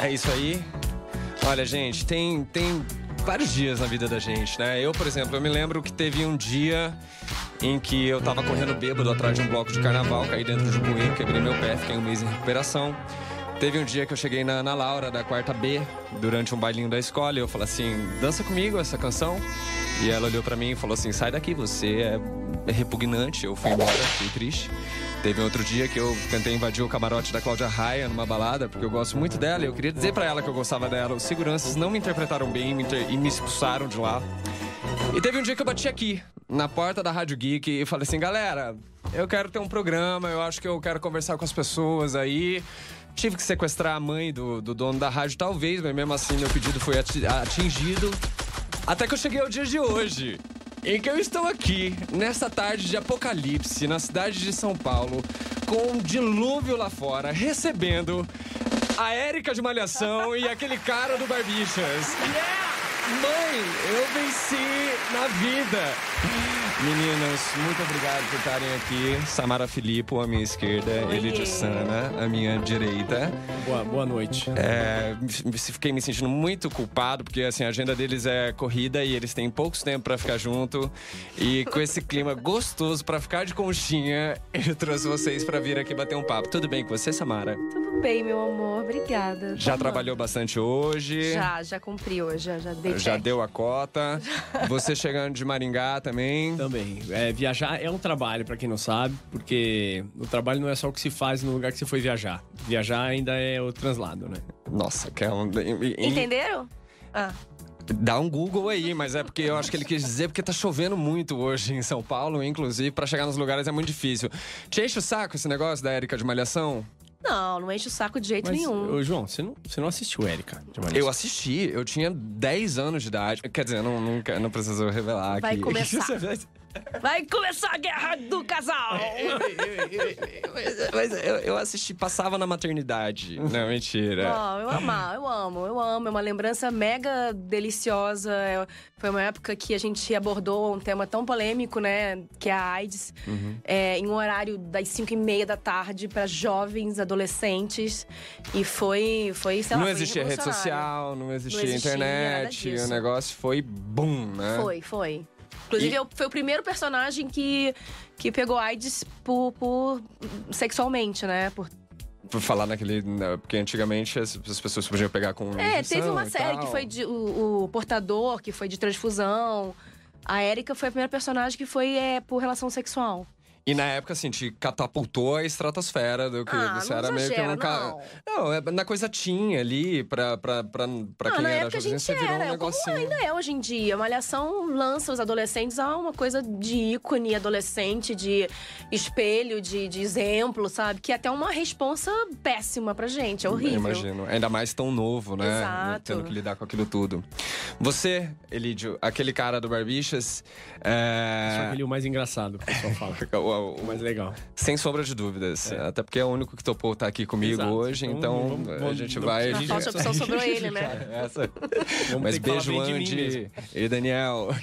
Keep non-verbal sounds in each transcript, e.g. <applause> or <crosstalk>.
É isso aí. Olha, gente, tem, tem vários dias na vida da gente, né? Eu, por exemplo, eu me lembro que teve um dia em que eu tava correndo bêbado atrás de um bloco de carnaval, caí dentro de um bueiro, quebrei meu pé, fiquei um mês em recuperação. Teve um dia que eu cheguei na, na Laura, da quarta B, durante um bailinho da escola, e eu falei assim: dança comigo essa canção. E ela olhou pra mim e falou assim: sai daqui, você é repugnante. Eu fui embora, fiquei triste. Teve outro dia que eu tentei invadir o camarote da Cláudia Raia numa balada, porque eu gosto muito dela e eu queria dizer pra ela que eu gostava dela. Os seguranças não me interpretaram bem me inter- e me expulsaram de lá. E teve um dia que eu bati aqui, na porta da Rádio Geek, e falei assim: galera, eu quero ter um programa, eu acho que eu quero conversar com as pessoas aí. Tive que sequestrar a mãe do, do dono da rádio, talvez, mas mesmo assim meu pedido foi ati- atingido. Até que eu cheguei ao dia de hoje, em que eu estou aqui, nessa tarde de apocalipse, na cidade de São Paulo, com um dilúvio lá fora, recebendo a Érica de Malhação e aquele cara do Barbichas. <laughs> Mãe, eu venci na vida. Meninas, muito obrigado por estarem aqui. Samara Filippo, à minha esquerda, Elidio Sana, à minha direita. Boa, boa noite. É, fiquei me sentindo muito culpado, porque assim, a agenda deles é corrida e eles têm poucos tempo pra ficar junto. E com esse clima gostoso pra ficar de conchinha, eu trouxe vocês pra vir aqui bater um papo. Tudo bem com você, Samara? Tudo bem, meu amor. Obrigada. Já Tá bom. trabalhou bastante hoje? Já, já cumpri hoje. Já, já dei Já check. deu a cota. <laughs> Você chegando de Maringá também. Também. É, viajar é um trabalho, pra quem não sabe, porque o trabalho não é só o que se faz no lugar que você foi viajar. Viajar ainda é o translado, né? Nossa, que é um. Entenderam? Ah, Dá um Google aí, mas é porque eu acho que ele quis dizer porque tá chovendo muito hoje em São Paulo, inclusive, pra chegar nos lugares é muito difícil. Te enche o saco esse negócio da Érica de Malhação? Não, não enche o saco de jeito Mas, nenhum. ô, João, você não, você não assistiu Érica? de? Eu assisti, eu tinha 10 anos de idade. Quer dizer, não, não, quero- não preciso revelar Vai aqui. começar. <laughs> Vai começar a guerra do casal! <laughs> mas eu, eu assisti, passava na maternidade. <laughs> Não, mentira. Ó, eu amo, eu amo, eu amo. É uma lembrança mega deliciosa. É- Foi uma época que a gente abordou um tema tão polêmico, né? Que é a AIDS. Uhum. é, em um horário das 5 e meia da tarde para jovens, adolescentes. E foi, foi sei lá, não foi existia rede social, não existia, Não existia nada internet. O negócio foi boom, né? Foi, foi. Inclusive, E- eu- foi o primeiro personagem que, que pegou AIDS por, por- sexualmente, né? Por Por falar naquele. né, Porque antigamente as, as pessoas podiam pegar com. É, teve uma série que foi de, o, o portador, que foi de transfusão. A Erika foi a primeira personagem que foi é, por relação sexual. E na época, assim, te catapultou a estratosfera do que Ah, você não era meio que um ca- não. Não, é na coisa tinha ali, pra, pra, pra, pra Ah, quem na era época a gente você virou era, um como negocinho. ainda é hoje em dia. A Malhação lança os adolescentes a uma coisa de ícone adolescente, de espelho, de, de exemplo, sabe? Que é até uma responsa péssima pra gente, é horrível. Imagino. Ainda mais tão novo, né? Exato. Tendo que lidar com aquilo tudo. Você, Elídio, aquele cara do Barbichas. Só É... aquele o mais engraçado, o pessoal fala. <laughs> o- mais legal. Sem sombra de dúvidas. Até porque é o único que topou estar aqui comigo Exato. hoje, Então, então vamos- a vamos- gente não vai. A falta de opção sobrou <laughs> ele, né? Essa. Vamos Mas beijo. Andy e Daniel.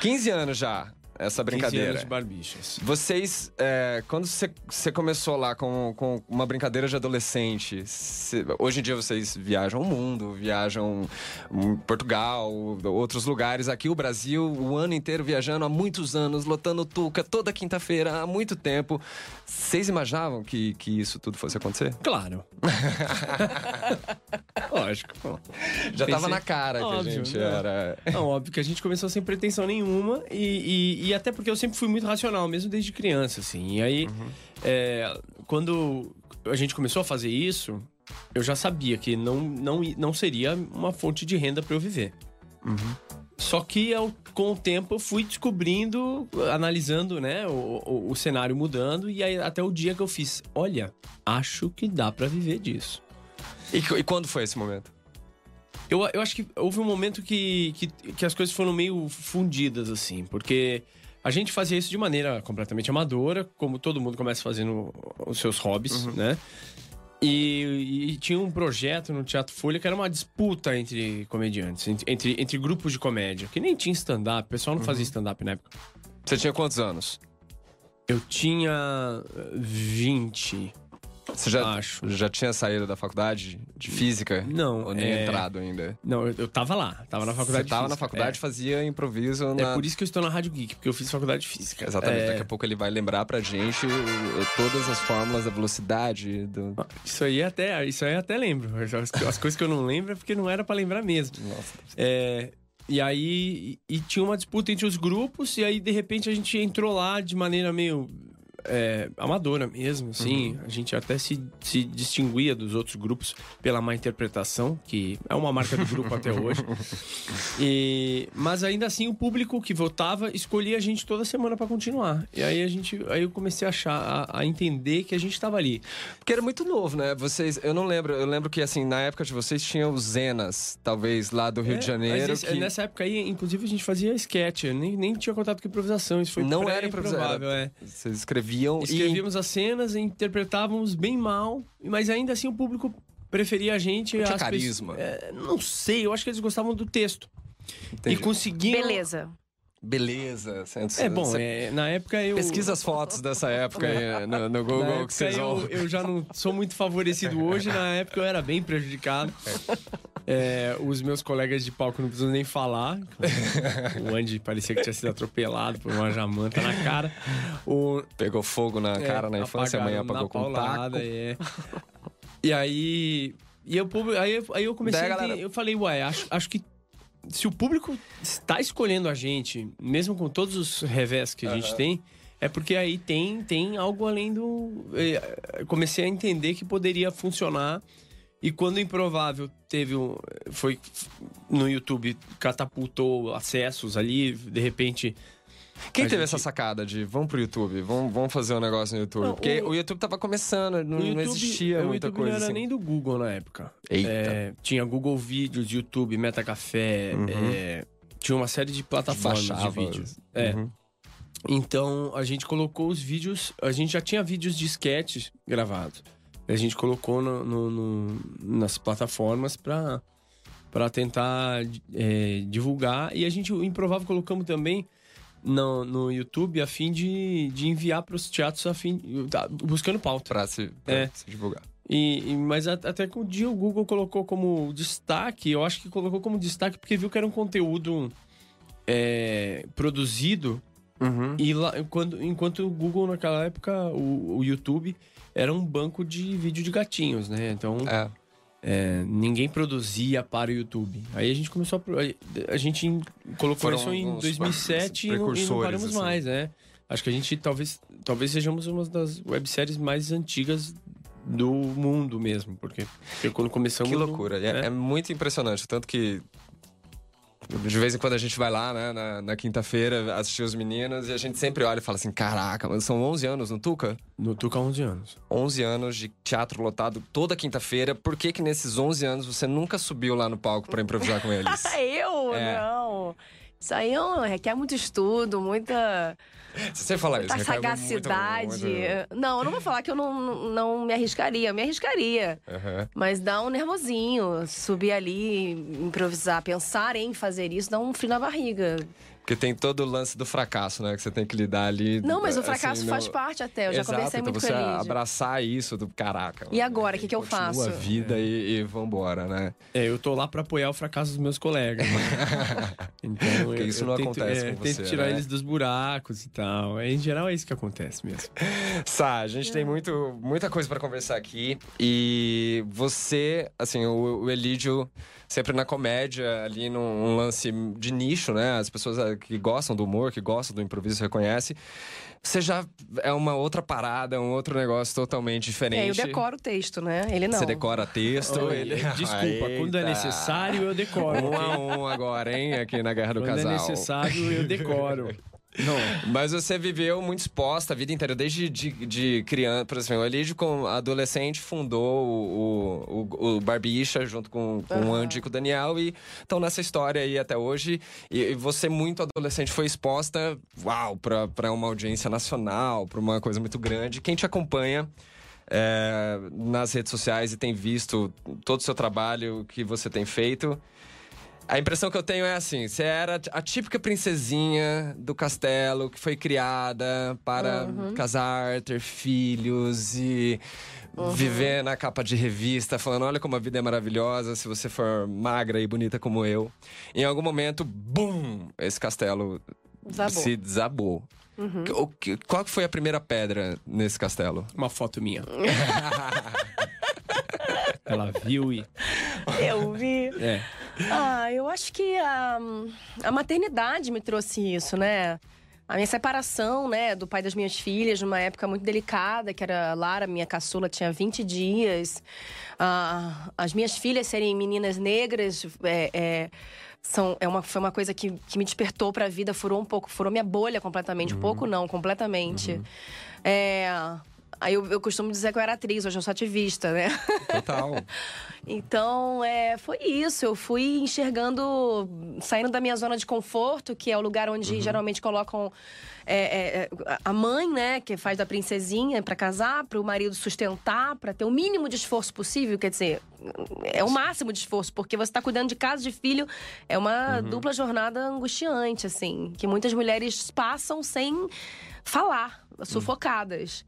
15 anos já, essa 15 brincadeira. anos de barbichas. Vocês, é, quando você, começou lá com, com uma brincadeira de adolescente, cê- hoje em dia vocês viajam o mundo, viajam em Portugal, outros lugares. Aqui o Brasil, o ano inteiro viajando há muitos anos, lotando Tuca toda quinta-feira, há muito tempo. Vocês imaginavam que, que isso tudo fosse acontecer? Claro. <laughs> Lógico. pô. Já Pensei- tava na cara que a Óbvio, gente né? era. Não, óbvio que a gente começou sem pretensão nenhuma e, e- e até porque eu sempre fui muito racional, mesmo desde criança, assim. E aí, é, quando a gente começou a fazer isso, eu já sabia que não, não, não seria uma fonte de renda para eu viver. Só que ao- com o tempo eu fui descobrindo, analisando, né, o, o- o cenário mudando e aí até o dia que eu fiz, olha, acho que dá para viver disso. E, e quando foi esse momento? Eu, eu acho que houve um momento que, que, que as coisas foram meio fundidas, assim, porque a gente fazia isso de maneira completamente amadora, como todo mundo começa fazendo os seus hobbies, né? E, e tinha um projeto no Teatro Folha que era uma disputa entre comediantes, entre, entre, grupos de comédia, que nem tinha stand-up, o pessoal não fazia stand-up na época. Você tinha quantos anos? Eu tinha eh, 20. Você já, Acho. já tinha saído da faculdade de física? Não, Ou nem é- entrado ainda? Não, eu, eu tava lá, tava na faculdade Você tava de na física. faculdade, fazia improviso É. na... É por isso que eu estou na Rádio Geek, porque eu fiz faculdade de física. Exatamente, É, daqui a pouco ele vai lembrar pra gente todas as fórmulas da velocidade, do... Isso aí até, isso aí até lembro. As, as coisas que eu não lembro é porque não era pra lembrar mesmo. Nossa. É, e aí e, e tinha uma disputa entre os grupos, e aí de repente a gente entrou lá de maneira meio é, amadora mesmo, assim. A gente até se, se distinguia dos outros grupos pela má interpretação, que é uma marca do grupo até hoje. <laughs> E, mas ainda assim o público que votava escolhia a gente toda semana pra continuar. E aí a gente, aí eu comecei a achar, a, a entender que a gente tava ali. Porque era muito novo, né? Vocês, eu não lembro, eu lembro que assim, na época de vocês tinham os Zenas, talvez lá do Rio É, de Janeiro, esse- que Nessa época aí, inclusive, a gente fazia sketch, nem, nem tinha contato com improvisação. Isso foi Não era improvável, é. vocês escreviam e Escrevíamos as cenas, interpretávamos bem mal, mas ainda assim o público preferia a gente. Tinha carisma. É, não sei, eu acho que eles gostavam do texto. Entendi. E conseguiam. Beleza. beleza. você- É bom, você é, na época eu. Pesquisa as fotos dessa época aí no, no Google que vocês eu, vão. eu já não sou muito favorecido hoje, na época eu era bem prejudicado. É, os meus colegas de palco não precisam nem falar. <laughs> O Andy parecia que tinha sido atropelado por uma jamanta na cara. O, Pegou fogo na cara na É, infância, amanhã apagou na com paulada, taco. é. E aí. E eu, aí, aí eu comecei Daí, a galera- Eu falei, ué, acho, acho que se o público está escolhendo a gente, mesmo com todos os revés que a gente tem, é porque aí tem, tem algo além do. eh, Comecei a entender que poderia funcionar. E quando o Improvável teve um. Foi no YouTube, catapultou acessos ali, de repente. Quem teve gente- essa sacada de vamos pro YouTube, vamos, vamos fazer um negócio no YouTube? Não, Porque o- o... YouTube tava começando, não, O não YouTube, existia o muita YouTube coisa não era assim. nem do Google na época. Eita. É, tinha Google Vídeos, YouTube, Metacafé, Uhum. é, tinha uma série de plataformas de vídeos. É. Uhum. Então a gente colocou os vídeos, a gente já tinha vídeos de sketches gravados. A gente colocou no- no- no- nas plataformas pra, pra tentar é, divulgar. E a gente, o Improvável, colocamos também no, no YouTube a fim de, de enviar pros teatros a fim, tá, buscando pauta. Pra, se, pra É. se divulgar. E, e- mas até que um dia o Google colocou como destaque, eu acho que colocou como destaque porque viu que era um conteúdo é, produzido Uhum. e lá, quando, enquanto o Google naquela época, o, o YouTube era um banco de vídeo de gatinhos, né? Então É. é, ninguém produzia para o YouTube. Aí a gente começou a. A gente colocou Foram isso em uns 2007 e não, e não paramos assim. mais, né? Acho que a gente talvez, talvez sejamos uma das webséries mais antigas do mundo mesmo, porque, porque quando começamos. Que no- loucura. É, é. é muito impressionante. Tanto que. De vez em quando a gente vai lá, né, na, na quinta-feira, assistir os meninos e a gente sempre olha e fala assim: caraca, mas são 11 anos no Tuca? No Tuca há 11 anos. 11 anos de teatro lotado toda quinta-feira. Por que que nesses 11 anos você nunca subiu lá no palco pra improvisar com eles? <laughs> Eu? É. Não. Isso aí é requer muito estudo, muita, Se você falar isso, muito- sagacidade. muito- Não, eu não vou falar que eu não, não me arriscaria. Eu me arriscaria. Aham. Mas dá um nervosinho. Subir ali, improvisar, pensar em fazer isso, dá um frio na barriga. Porque tem todo o lance do fracasso, né? Que você tem que lidar ali. Não, mas o assim, fracasso no- faz parte até. Eu já Exato, conversei então muito você com ele. abraçar isso do caraca. E agora, o que que eu faço? a vida e, e vambora, né? É, eu tô lá pra apoiar o fracasso dos meus colegas. <laughs> então, Porque eu- isso eu não tento, acontece é, com tento você, tirar né? eles dos buracos e tal. É, Em geral, é isso que acontece mesmo. <laughs> Sá, a gente tem muito, muita coisa pra conversar aqui. E você, assim, o, o Elídio, sempre na comédia, ali num um lance de nicho, né? As pessoas eh, que gostam do humor, que gostam do improviso, reconhecem. Você já é uma outra parada, um outro negócio totalmente É, eu diferente. decoro o texto, né? Ele não. Você decora texto. Olha, ele... Desculpa, quando é Eita. necessário, eu decoro. Um a um agora, hein? Aqui na Guerra do Quando Casal. é necessário, eu decoro. <laughs> Não, Mas você viveu muito exposta a vida inteira, desde de, de criança. Por exemplo, o Elídio, como adolescente, fundou o, o, o Barbicha junto com, com o Andy e com o Daniel. E estão nessa história aí até hoje. E, e você, muito adolescente, foi exposta, uau, pra, pra uma audiência nacional, pra uma coisa muito grande. Quem te acompanha é, nas redes sociais e tem visto todo o seu trabalho que você tem feito. A impressão que eu tenho é assim: você era a típica princesinha do castelo que foi criada para Uhum. casar, ter filhos e Uhum. viver na capa de revista, falando: olha como a vida é maravilhosa se você for magra e bonita como eu. Em algum momento, bum! Esse castelo Desabou. se desabou. Uhum. O que- qual foi a primeira pedra nesse castelo? Uma foto minha. <laughs> Ela viu e. Eu vi. É. Ah, eu acho que a, a maternidade me trouxe isso, né? A minha separação, né, do pai das minhas filhas, numa época muito delicada, que era a Lara, minha caçula, tinha 20 dias. Ah, as minhas filhas serem meninas negras é, é, são, é uma, foi uma coisa que, que me despertou pra vida, furou um pouco, furou minha bolha completamente. Um pouco não, completamente. É, aí eu, eu costumo dizer que eu era atriz, hoje eu sou ativista, né? Total. <laughs> Então, é, foi isso. Eu fui enxergando, saindo da minha zona de conforto, que é o lugar onde geralmente colocam é, é, a mãe, né, que faz da princesinha pra casar, para o marido sustentar, pra ter o mínimo de esforço possível. Quer dizer, é o máximo de esforço, porque você tá cuidando de casa, de filho. É uma dupla jornada angustiante, assim, que muitas mulheres passam sem falar, sufocadas.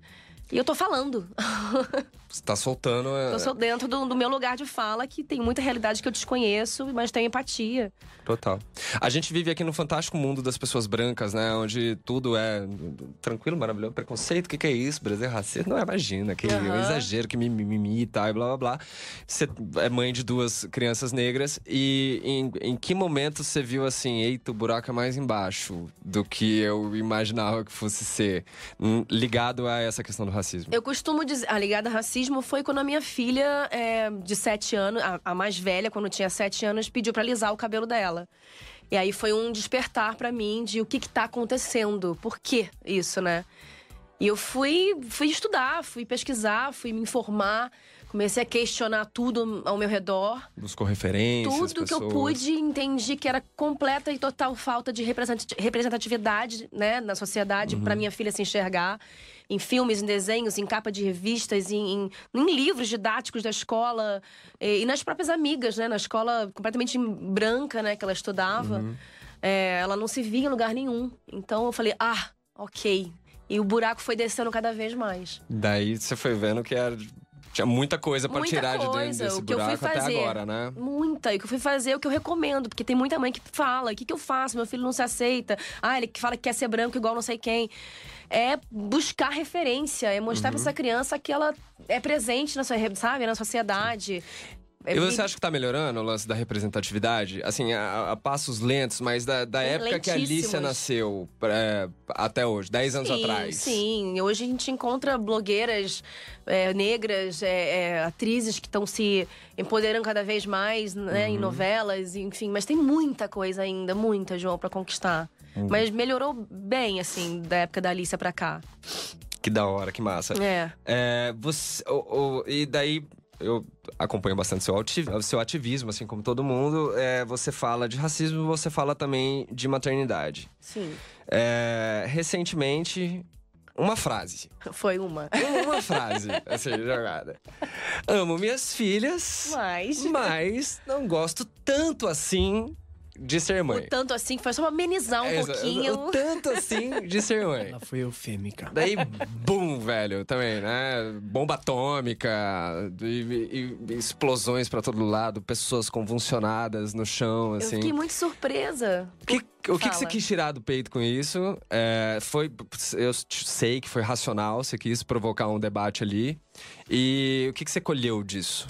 E eu tô falando. <laughs> Você tá soltando. é, Eu sou dentro do, do meu lugar de fala, que tem muita realidade que eu desconheço, mas tenho empatia. Total. A gente vive aqui no fantástico mundo das pessoas brancas, né? Onde tudo é tranquilo, maravilhoso. Preconceito, o que, que é isso? Brasil é racista? Não, imagina. Que Aham. exagero, que mimimi e tal, e blá blá blá. Você é mãe de duas crianças negras. E em, em que momento você viu assim, eita, o buraco é mais embaixo do que eu imaginava que fosse ser? hum, Ligado a essa questão do racismo. Eu costumo dizer. A ligada a racismo foi quando a minha filha, é, de sete anos, a, a mais velha, quando tinha sete anos, pediu pra alisar o cabelo dela. E aí foi um despertar pra mim de o que que tá acontecendo, por que isso, né? E eu fui, fui estudar, fui pesquisar, fui me informar, comecei a questionar tudo ao meu redor. Buscou referências, Tudo que eu pessoas. pude, entendi que era completa e total falta de representati- representatividade, né, na sociedade, Uhum. pra minha filha se enxergar. Em filmes, em desenhos, em capa de revistas, em, em- em livros didáticos da escola e, e nas próprias amigas, né, na escola completamente branca, né, que ela estudava. Uhum. É, ela não se via em lugar nenhum. Então eu falei, ah, ok. E o buraco foi descendo cada vez mais. Daí você foi vendo que era, tinha muita coisa pra Muita tirar de dentro coisa, desse o que eu fui buraco até fazer. agora, né? Muita. E o que eu fui fazer é o que eu recomendo. Porque tem muita mãe que fala: o que, que eu faço? Meu filho não se aceita. Ah, ele que fala que quer ser branco igual não sei quem. É buscar referência, é mostrar Uhum. pra essa criança que ela é presente na sua, sabe, na sociedade. É E você acha que tá melhorando o lance da representatividade? Assim, a, a passos lentos, mas da, da época que a Alicia nasceu é, até hoje, 10 anos sim, atrás. Sim, hoje a gente encontra blogueiras é, negras, é, é, atrizes que estão se empoderando cada vez mais né, Uhum. em novelas, enfim. Mas tem muita coisa ainda, muita, João, pra conquistar. Uhum. Mas melhorou bem, assim, da época da Alicia pra cá. Que da hora, que massa. É. É, você, e daí, eu acompanho bastante seu, seu ativismo, assim como todo mundo. É, você fala de racismo, você fala também de maternidade. Sim. É, recentemente, uma frase. Foi uma. <laughs> Uma frase, assim, jogada. Amo minhas filhas, Mas. mas não gosto tanto assim de ser O mãe. tanto assim que foi só pra amenizar um É, pouquinho. O tanto assim de ser mãe. Ela foi eufêmica. Daí, bum, velho, também, né? Bomba atômica, e, e- e explosões pra todo lado, pessoas convulsionadas no chão, Eu assim. fiquei muito surpresa. O que, o que, que você quis tirar do peito com isso? É, foi, eu sei que foi racional, você quis provocar um debate ali. E o que, que você colheu disso?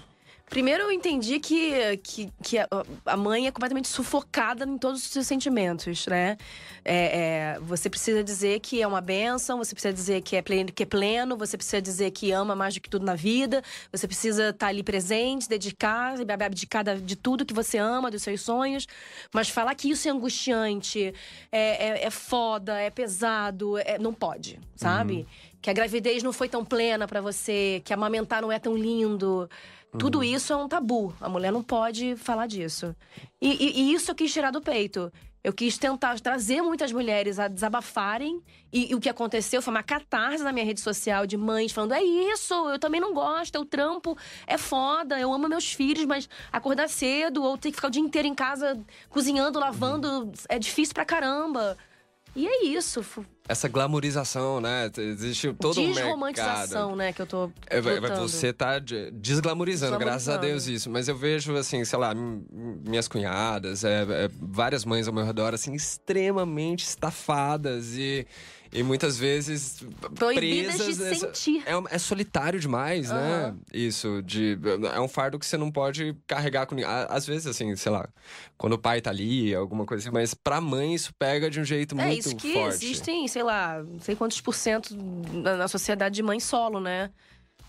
Primeiro eu entendi que, que, que a, mãe é completamente sufocada em todos os seus sentimentos, né? É, é, você precisa dizer que é uma benção, você precisa dizer que é, pleno, que é pleno, você precisa dizer que ama mais do que tudo na vida, você precisa estar ali presente, se dedicar, abdicar de tudo que você ama, dos seus sonhos. Mas falar que isso é angustiante, é, é, é foda, é pesado, é- não pode, sabe? Que a gravidez não foi tão plena pra você, que amamentar não é tão lindo. Tudo isso é um tabu. A mulher não pode falar disso. E, e- e isso eu quis tirar do peito. Eu quis tentar trazer muitas mulheres a desabafarem. E, e, o que aconteceu foi uma catarse na minha rede social de mães falando: é isso, eu também não gosto, eu trampo, é foda, eu amo meus filhos, mas acordar cedo ou ter que ficar o dia inteiro em casa cozinhando, lavando, uhum. é difícil pra caramba. E é isso. Essa glamorização, né? Existe todo um mercado. Desromantização, né? Que eu tô é, Você tá desglamorizando, graças a Deus, isso. Mas eu vejo, assim, sei lá, minhas cunhadas, é, é, várias mães ao meu redor, assim, extremamente estafadas e e muitas vezes Proibidas presas de sentir. É, é, solitário demais, uhum. né? Isso, de é um fardo que você não pode carregar com ninguém. Às vezes, assim, sei lá, quando o pai tá ali, alguma coisa assim, mas pra mãe isso pega de um jeito é, muito forte. É, isso que forte. existem, sei lá, não sei quantos por cento na sociedade de mãe solo, né?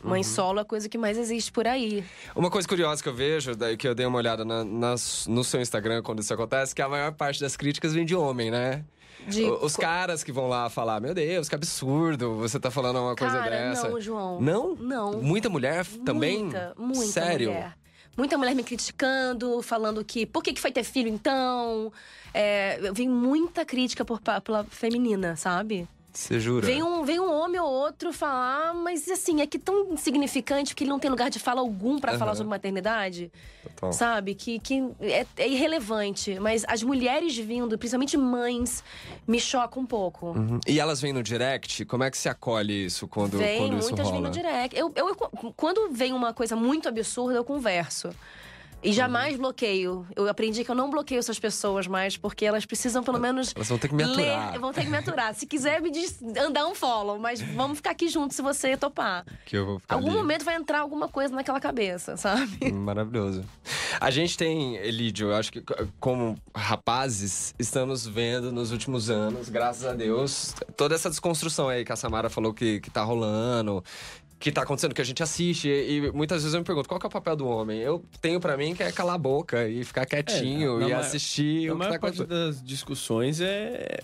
Mãe uhum. solo é a coisa que mais existe por aí. Uma coisa curiosa que eu vejo, daí que eu dei uma olhada na, no seu Instagram quando isso acontece, que a maior parte das críticas vem de homem, né? De... Os caras que vão lá falar, meu Deus, que absurdo, você tá falando uma coisa Cara, dessa. Não, João. Não? Não. Muita mulher também? Muita, muita Sério? mulher. Muita mulher me criticando, falando que por que, que foi ter filho então? É, eu vi muita crítica por, pela feminina, sabe? Você jura? Vem um, vem um homem ou outro falar, mas assim, é que tão insignificante que ele não tem lugar de fala algum para uhum. falar sobre maternidade. Total. Sabe? Que, que é, é, irrelevante. Mas as mulheres vindo, principalmente mães, me chocam um pouco. Uhum. E elas vêm no direct? Como é que se acolhe isso quando, vem, quando isso muitas vêm no direct. Eu, eu, eu, quando vem uma coisa muito absurda, eu converso. E jamais uhum. bloqueio. Eu aprendi que eu não bloqueio essas pessoas mais, porque elas precisam pelo menos. Elas vão ter que me aturar. Ler, vão ter que me aturar. se quiser, me diz, andar um follow, mas vamos ficar aqui juntos se você topar. Que eu vou ficar Algum ali. momento vai entrar alguma coisa naquela cabeça, sabe? Maravilhoso. A gente tem, Elidio, eu acho que como rapazes, estamos vendo nos últimos anos, graças a Deus, toda essa desconstrução aí que a Samara falou que, que tá rolando que tá acontecendo, que a gente assiste. E, muitas vezes eu me pergunto, qual que é o papel do homem? Eu tenho para mim que é calar a boca e ficar quietinho é, e assistir o que tá acontecendo. das discussões é...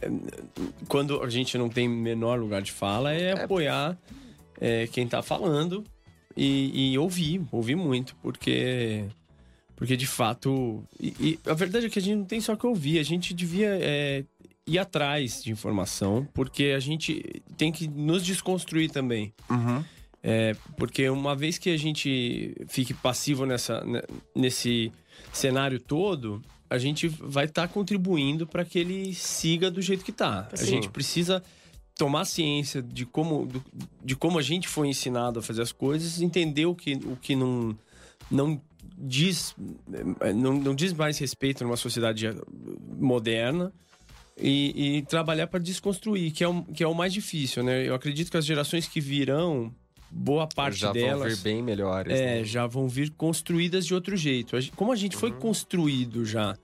Quando a gente não tem menor lugar de fala, é, é... apoiar é, quem tá falando e, e, ouvir. Ouvir muito, porque... Porque, de fato... E, e, a verdade é que a gente não tem só que ouvir. A gente devia é, ir atrás de informação, porque a gente tem que nos desconstruir também. Uhum. É, porque uma vez que a gente fique passivo nessa, né, nesse cenário todo, a gente vai estar tá contribuindo para que ele siga do jeito que está. A gente precisa tomar ciência de como, de como a gente foi ensinado a fazer as coisas, entender o que, o que não, não diz não, não diz mais respeito numa sociedade moderna e, e trabalhar para desconstruir, que é, o, que é o mais difícil, né? Eu acredito que as gerações que virão boa parte já delas. Já vão vir bem melhores. É, né? já vão vir construídas de outro jeito. Como a gente foi uhum. construído já,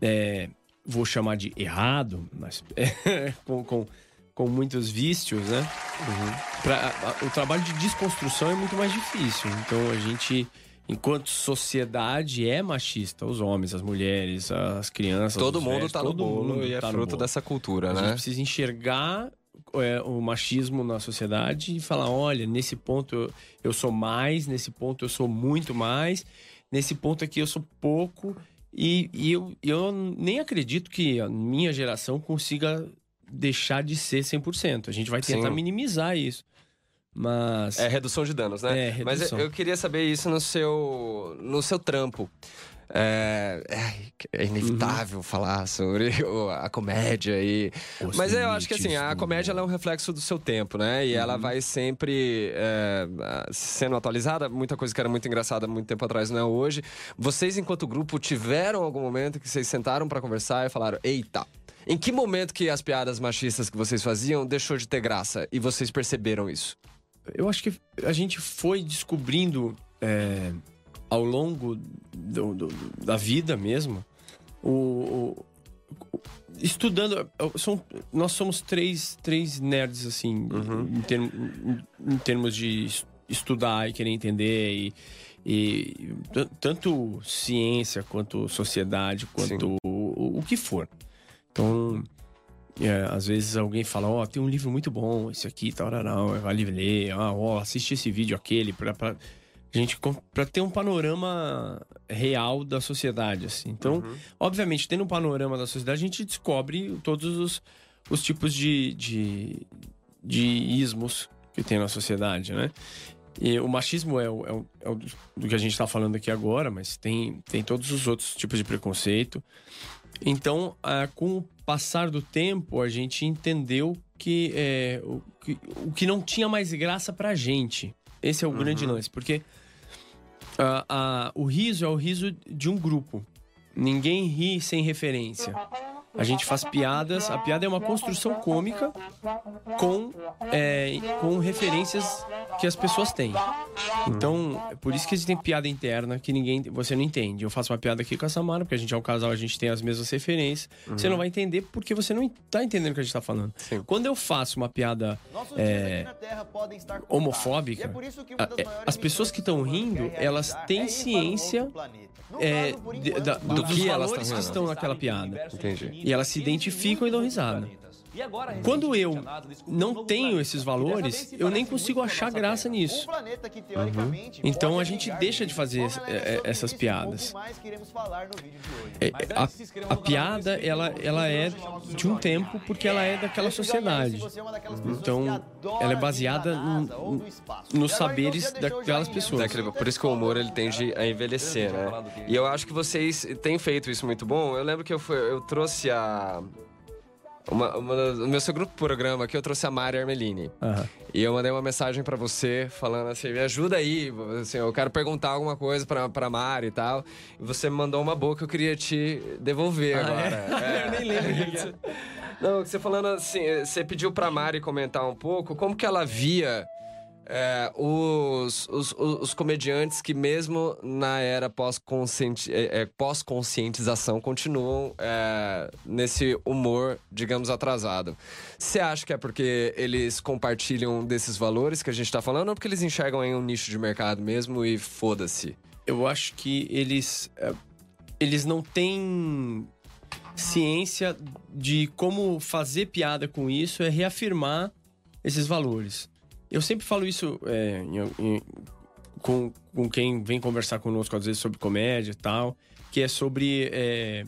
é, vou chamar de errado, mas é, <laughs> com, com, com, muitos vícios, né? Uhum. Pra, a, o trabalho de desconstrução é muito mais difícil. Então a gente enquanto sociedade é machista, os homens, as mulheres, as crianças, todo mundo velhos, tá no bolo e é tá fruto dessa cultura, né? A gente precisa enxergar é, o machismo na sociedade e falar: olha, nesse ponto eu, eu sou mais, nesse ponto eu sou muito mais, nesse ponto aqui eu sou pouco. E, e eu, eu nem acredito que a minha geração consiga deixar de ser 100%. A gente vai tentar Sim. minimizar isso. Mas. É redução de danos, né? É, redução. Mas eu, eu queria saber isso no seu, no seu trampo. É, é, é inevitável uhum. falar sobre a comédia e Os mas eu acho que assim a comédia é um reflexo do seu tempo né? E uhum. ela vai sempre é, sendo atualizada. Muita coisa que era muito engraçada muito tempo atrás não é hoje. Vocês enquanto grupo tiveram algum momento que vocês sentaram para conversar e falaram eita em que momento que as piadas machistas que vocês faziam deixou de ter graça? E vocês perceberam isso? Eu acho que a gente foi descobrindo é ao longo do, do, da vida mesmo, o, o, estudando. São, nós somos três, três nerds, assim, uhum. em, term, em, em, termos de estudar e querer entender. E, e tanto ciência quanto sociedade, quanto o, o, que for. Então. É, às vezes alguém fala, ó, oh, tem um livro muito bom, esse aqui, tal, não, vale ler, ah, ó, assiste esse vídeo aquele, pra, pra A gente para ter um panorama real da sociedade, assim. Então, Uhum. obviamente, tendo um panorama da sociedade, a gente descobre todos os, os tipos de, de, de ismos que tem na sociedade, né? E o machismo é o, é o, é o do que a gente está falando aqui agora, mas tem, tem todos os outros tipos de preconceito. Então, ah, com o passar do tempo, a gente entendeu que, é, o, que o que não tinha mais graça pra gente. Esse é o grande lance, porque ah, ah, o riso é o riso de um grupo. Ninguém ri sem referência. A gente faz piadas, a piada é uma construção cômica com, é, com referências que as pessoas têm. Então, é por isso que existem piada interna que ninguém você não entende. Eu faço uma piada aqui com a Samara, porque a gente é um casal, a gente tem as mesmas referências. Você não vai entender porque você não tá entendendo o que a gente tá falando. Sim. Quando eu faço uma piada é, homofóbica, a- é, as pessoas que estão rindo, elas têm ciência é, da- Do dos que elas valores que estão naquela piada. Entendi. E elas se identificam e dão risada. Quando eu não tenho esses valores, eu nem consigo achar graça nisso. Então a gente deixa de fazer é, é, essas piadas. É, a, a piada, ela, ela é de um tempo porque ela é daquela sociedade. Então, ela é baseada no- nos saberes daquelas pessoas. Por isso que o humor ele tende a envelhecer, né? E eu acho que vocês têm feito isso muito bom. Eu lembro que eu, fui- eu trouxe a. Uma, uma das- no meu segundo programa aqui, eu trouxe a Mari Armelini. Aham. E eu mandei uma mensagem pra você falando assim: me ajuda aí, assim, eu quero perguntar alguma coisa pra, pra Mari e tal. E você me mandou uma boa que eu queria te devolver agora. É. <laughs> Eu nem lembro disso. Não, você falando assim, você pediu pra Mari comentar um pouco como que ela via é, os, os, os- comediantes que mesmo na era é, é, pós-conscientização continuam é, nesse humor, digamos, atrasado. Você acha que é porque eles compartilham desses valores que a gente tá falando ou porque eles enxergam em um nicho de mercado mesmo e foda-se? Eu acho que eles, é, eles não têm ciência de como fazer piada com isso, é reafirmar esses valores. Eu sempre falo isso é, em- em- com, com quem vem conversar conosco, às vezes, sobre comédia e tal, que é sobre é,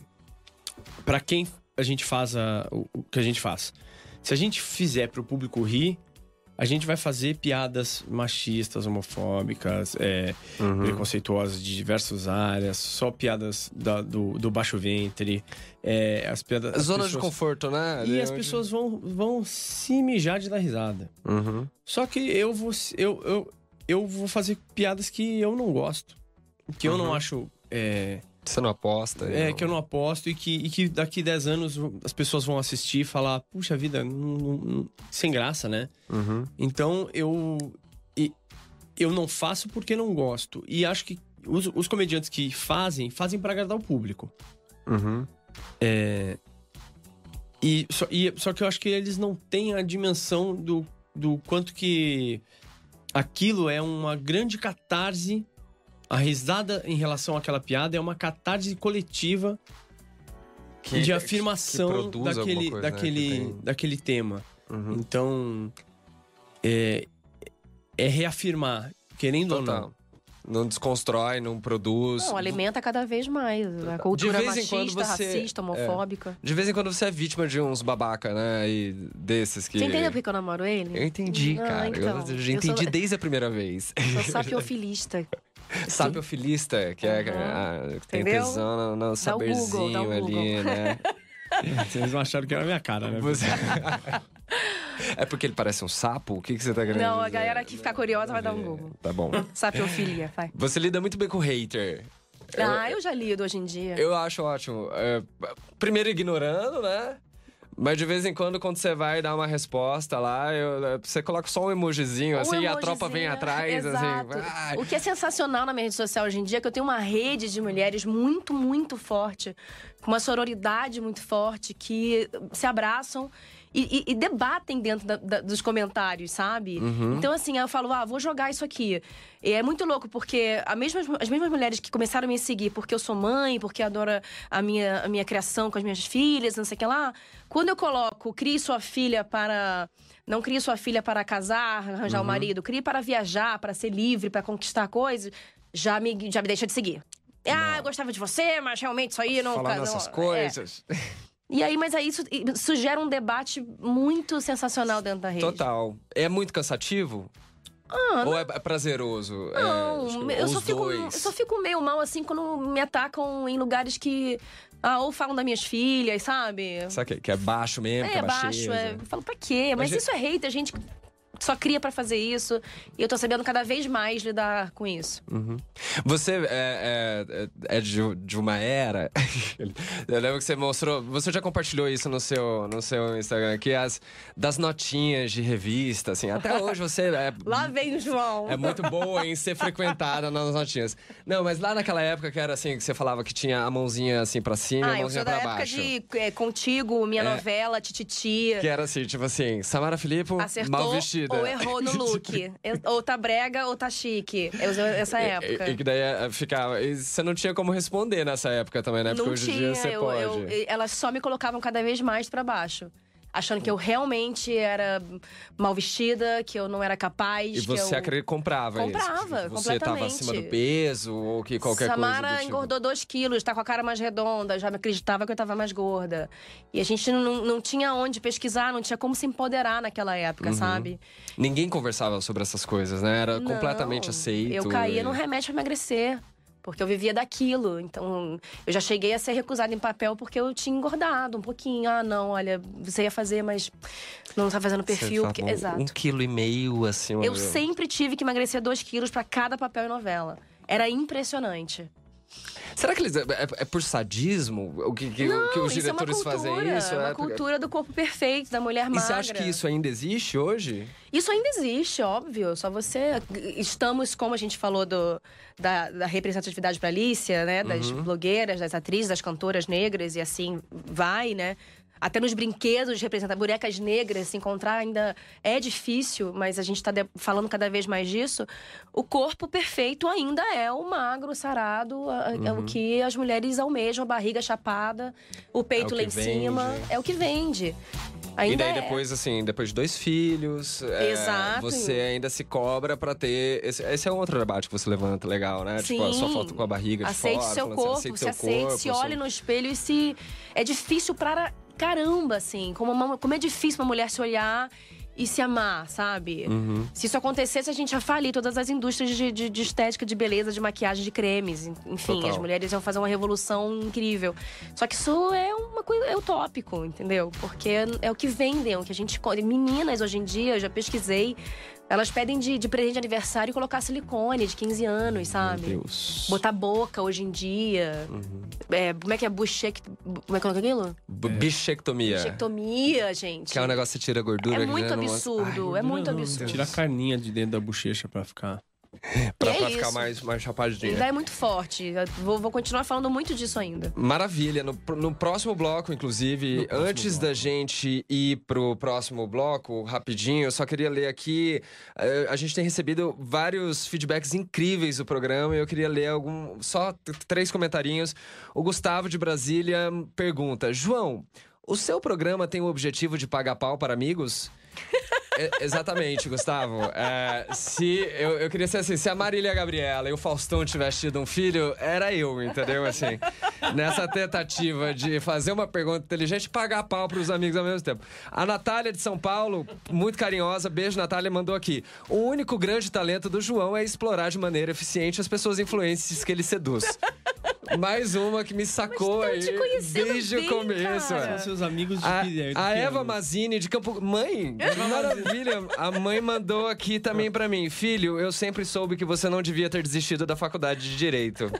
para quem a gente faz a- o, o que a gente faz. Se a gente fizer para o público rir, a gente vai fazer piadas machistas, homofóbicas, é, preconceituosas de diversas áreas, só piadas da- do, do baixo ventre, é, as piadas. as Zona de pessoas- conforto, né? E Ali as onde- pessoas vão, vão se mijar de dar risada. Uhum. Só que eu vou, eu, eu, eu vou fazer piadas que eu não gosto. Que eu não Uhum. acho. É, Você não aposta? é, não- que eu não aposto e que, e que daqui 10 anos as pessoas vão assistir e falar: puxa vida, não- não- sem graça, né? Uhum. Então eu. eu não faço porque não gosto. E acho que os, os comediantes que fazem, fazem para agradar o público. Uhum. E só, e só que eu acho que eles não têm a dimensão do, do quanto que aquilo é uma grande catarse. A risada em relação àquela piada é uma catarse coletiva Que- de afirmação daquele, coisa, né? daquele, Que tem- daquele tema. Uhum. Então, é, é reafirmar, querendo ou não. Total. Não desconstrói, não produz. Não, alimenta cada vez mais a cultura De vez em quando machista, você- racista, homofóbica. De vez em quando você é vítima de uns babaca, né? E desses que. Você entendeu por que eu namoro ele? Eu entendi, Ah, cara. então. eu Eu entendi sou- desde a primeira vez. Sou <laughs> sapiofilista. <laughs> Sapiofilista, que é Aham. ah, que tem Entendeu? tesão no, no Google, saberzinho dá o ali, Google. né? <laughs> Vocês não acharam que era a minha cara, né? Você- <laughs> é porque ele parece um sapo? O que, que você tá querendo Não, a dizer? galera que ficar curiosa vai dar um Google. Tá bom. Sapiofilia, vai. Você lida muito bem com hater. Ah, eu já lido hoje em dia. Eu acho ótimo. É, primeiro ignorando, né? Mas de vez em quando, quando você vai dar uma resposta lá, eu- você coloca só um emojizinho, Um assim, e a tropa vem emojizinho, atrás, exato. assim. vai. O que é sensacional na minha rede social hoje em dia é que eu tenho uma rede de mulheres muito, muito forte, com uma sororidade muito forte, que se abraçam e, e, e debatem dentro da, da, dos comentários, sabe? Uhum. Então, assim, eu falo, ah, vou jogar isso aqui. E é muito louco, porque a mesma, as mesmas mulheres que começaram a me seguir porque eu sou mãe, porque adoro a minha, a minha criação com as minhas filhas, não sei o que lá. Quando eu coloco, crie sua filha para. Não crie sua filha para casar, arranjar Uhum. um marido, crie para viajar, para ser livre, para conquistar coisas, já me, já me deixa de seguir. Ah, eu gostava de você, mas realmente isso aí não. Falando não- essas é. <laughs> E aí, mas aí isso, isso gera um debate muito sensacional dentro da rede. Total. É muito cansativo? Ah, Ou é é prazeroso? É, Não, que eu, só fico, dois. eu só fico meio mal assim quando me atacam em lugares que. Ah, ou falam das minhas filhas, sabe? Sabe que, que é baixo mesmo, que É é baixo, é. Eu falo, pra quê? Mas Mas isso é hate, a gente só cria pra fazer isso. E eu tô sabendo cada vez mais lidar com isso. Você é, é- é de, de uma era. <laughs> Eu lembro que você mostrou. Você já compartilhou isso no seu, no seu Instagram, que as das notinhas de revista, assim. Até <laughs> hoje você é. Lá vem o João. É muito boa em ser frequentada nas notinhas. Não, mas lá naquela época que era assim, que você falava que tinha a mãozinha assim pra cima e Ah, a eu mãozinha sou da pra época baixo. de é, Contigo, Minha É. Novela, Tititi. Que era assim, tipo assim, Samara Filippo, mal vestida. Ou errou no <laughs> look. Ou tá brega ou tá chique. Eu usei essa época. E, e que daí ficava. E você não tinha como responder nessa época também, né? Porque Não hoje tinha, em dia você eu, pode. eu- elas só me colocavam cada vez mais pra baixo. Achando que eu realmente era mal vestida, que eu não era capaz. E você eu... acre- comprava, isso? Comprava, Tipo, Você tava completamente. acima do peso ou que qualquer Samara coisa tipo. engordou dois quilos, tá com a cara mais redonda, já me acreditava que eu tava mais gorda. E a gente não, não tinha onde pesquisar, não tinha como se empoderar naquela época, Uhum. sabe? Ninguém conversava sobre essas coisas, né? Era completamente Não, aceito. Eu caía e- num remédio pra emagrecer. Porque eu vivia daquilo. Então, eu já cheguei a ser recusada em papel porque eu tinha engordado um pouquinho. Ah, não, olha, você ia fazer, mas não tá fazendo perfil. porque- um- Exato. Um quilo e meio acima. Eu do- sempre tive que emagrecer dois quilos pra cada papel e novela. Era impressionante. Será que eles. É, é por sadismo? O que, que, não, que os isso é diretores cultura. fazem isso? É uma É porque- cultura do corpo perfeito, da mulher E magra. você acha que isso ainda existe hoje? Isso ainda existe, óbvio. Só você. Estamos, como a gente falou do, da, da representatividade para Alicia, né? Das Uhum. blogueiras, das atrizes, das cantoras negras e assim vai, né? Até nos brinquedos representar bonecas negras, se encontrar ainda é difícil, mas a gente está falando cada vez mais disso. O corpo perfeito ainda é o magro, sarado, a- é o que as mulheres almejam, a barriga chapada, o peito Uhum. É o lá em cima. É o que vende. Ainda e daí é. depois, assim, depois de dois filhos, é, Exato. você ainda se cobra pra ter. Esse, esse é um outro debate que você levanta, legal, né? Tipo, a sua Sim. foto com a barriga de aceite fora. seu falando corpo, assim, aceite se seu aceite, corpo, se olhe seu- no espelho e se. É difícil para caramba, assim. Como, uma- como é difícil uma mulher se olhar e se amar, sabe? Uhum. Se isso acontecesse, a gente ia falir todas as indústrias de, de- de estética, de beleza, de maquiagem, de cremes. Enfim, Total. as mulheres iam fazer uma revolução incrível. Só que isso é uma coisa é utópico, entendeu? Porque é o que vendem, é o que a gente. Meninas hoje em dia, eu já pesquisei. Elas pedem de, de presente de aniversário colocar silicone de 15 anos, sabe? Meu Deus. Botar boca hoje em dia. Uhum. É, como é que é? Buchect... Como é que é aquilo? B- Bichectomia. Buchectomia, gente. Que é um negócio que você tira gordura. É muito não- absurdo, é muito Não, absurdo. Tira a carninha de dentro da bochecha pra ficar. <laughs> Pra, é pra ficar mais, mais chapadinha. Ainda é muito forte. Eu Vou, vou continuar falando muito disso ainda. Maravilha. No, no próximo bloco, inclusive, próximo antes bloco. da gente ir pro próximo bloco, rapidinho, eu só queria ler aqui. eh, a gente tem recebido vários feedbacks incríveis do programa e eu queria ler algum. Só três comentarinhos. O Gustavo de Brasília pergunta: João, o seu programa tem o objetivo de pagar pau para amigos? <laughs> Exatamente, Gustavo. É, se eu, eu queria ser assim, se a Marília Gabriela e o Faustão tivessem tido um filho, era eu, entendeu? Assim, nessa tentativa de fazer uma pergunta inteligente e pagar pau pros amigos ao mesmo tempo. A Natália de São Paulo, muito carinhosa, beijo, Natália, mandou aqui. O único grande talento do João é explorar de maneira eficiente as pessoas influentes que ele seduz. Mais uma que me sacou Mas aí tão te conhecendo desde bem, o começo. cara. São é. seus amigos de A, que, de a Eva? Mazini de Campo. Mãe, <laughs> maravilha! A mãe mandou aqui também pra mim. Filho, eu sempre soube que você não devia ter desistido da faculdade de Direito.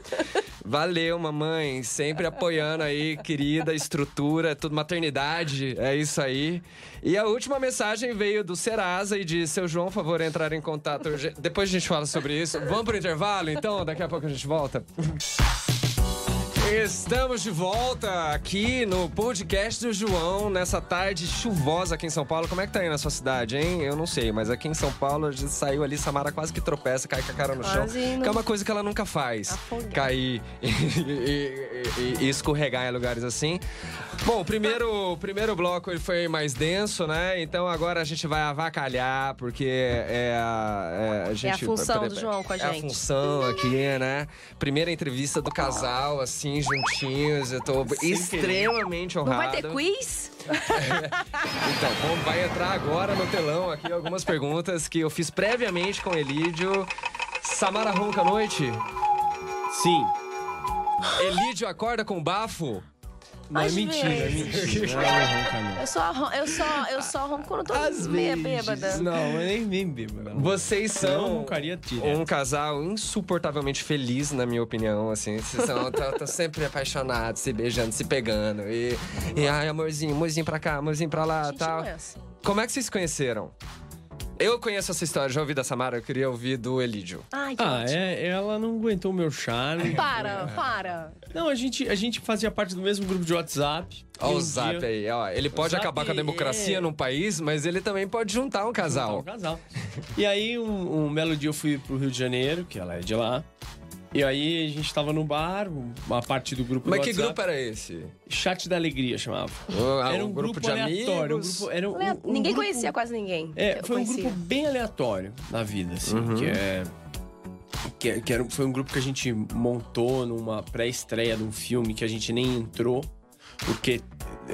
Valeu, mamãe. Sempre apoiando aí, querida, estrutura, tudo, maternidade. É isso aí. E a última mensagem veio do Serasa e disse: Seu João, favor, entrar em contato. urgen-" Depois a gente fala sobre isso. Vamos pro intervalo, então? Daqui a pouco a gente volta. Estamos de volta aqui no podcast do João, nessa tarde chuvosa aqui em São Paulo. Como é que tá aí na sua cidade, hein? Eu não sei, mas aqui em São Paulo a gente saiu ali, Samara quase que tropeça, cai com a cara no chão. Que é uma coisa que ela nunca faz. Afogar. Cair <laughs> e, e- e- e escorregar em lugares assim. Bom, o primeiro, o primeiro bloco ele foi mais denso, né? Então agora a gente vai avacalhar, porque é a, é a gente... função do João com a É a gente. função aqui, né? Primeira entrevista do casal, assim, juntinhos. Eu tô extremamente Não honrado. vai ter quiz? <laughs> Então, vamos- vai entrar agora no telão aqui algumas perguntas que eu fiz previamente com o Elídio. Samara ronca à noite? Sim. Elídio acorda com bafo? Não, é Às mentira, é vezes. mentira. <laughs> Não, não ronca, não. Eu só, eu só, eu só ronco quando eu tô Às meio vezes. bêbada. Não, mas nem, nem bêbado. não. Vocês são roncaria direto. um casal insuportavelmente feliz, na minha opinião, assim. Vocês são tão, tão sempre apaixonados, se beijando, se pegando. E, e ai, amorzinho, amorzinho pra cá, amorzinho pra lá, gente tal. não é assim. Como é que vocês se conheceram? Eu conheço essa história, já ouvi da Samara, eu queria ouvir do Elídio. Ai, que Ah, ótimo. é, ela não aguentou o meu charme. <laughs> Para, para. Não, a gente, a gente fazia parte do mesmo grupo de WhatsApp. Olha E o um Zap dia- aí, ó. Ele pode Zap acabar com a democracia é- num país, mas ele também pode juntar um casal. Um casal. E aí, um, um belo dia eu fui pro Rio de Janeiro, que ela é de lá. E aí a gente tava no bar, uma parte do grupo Mas do que WhatsApp. grupo era esse? Chat da Alegria chamava. Ah, era um, grupo, de aleatório. Um amigos? grupo, era um, um Ninguém grupo- conhecia quase ninguém. É, foi um conhecia. grupo bem aleatório na vida, assim. Uhum. Que é. Que, é- que era, foi um grupo que a gente montou numa pré-estreia de um filme que a gente nem entrou, porque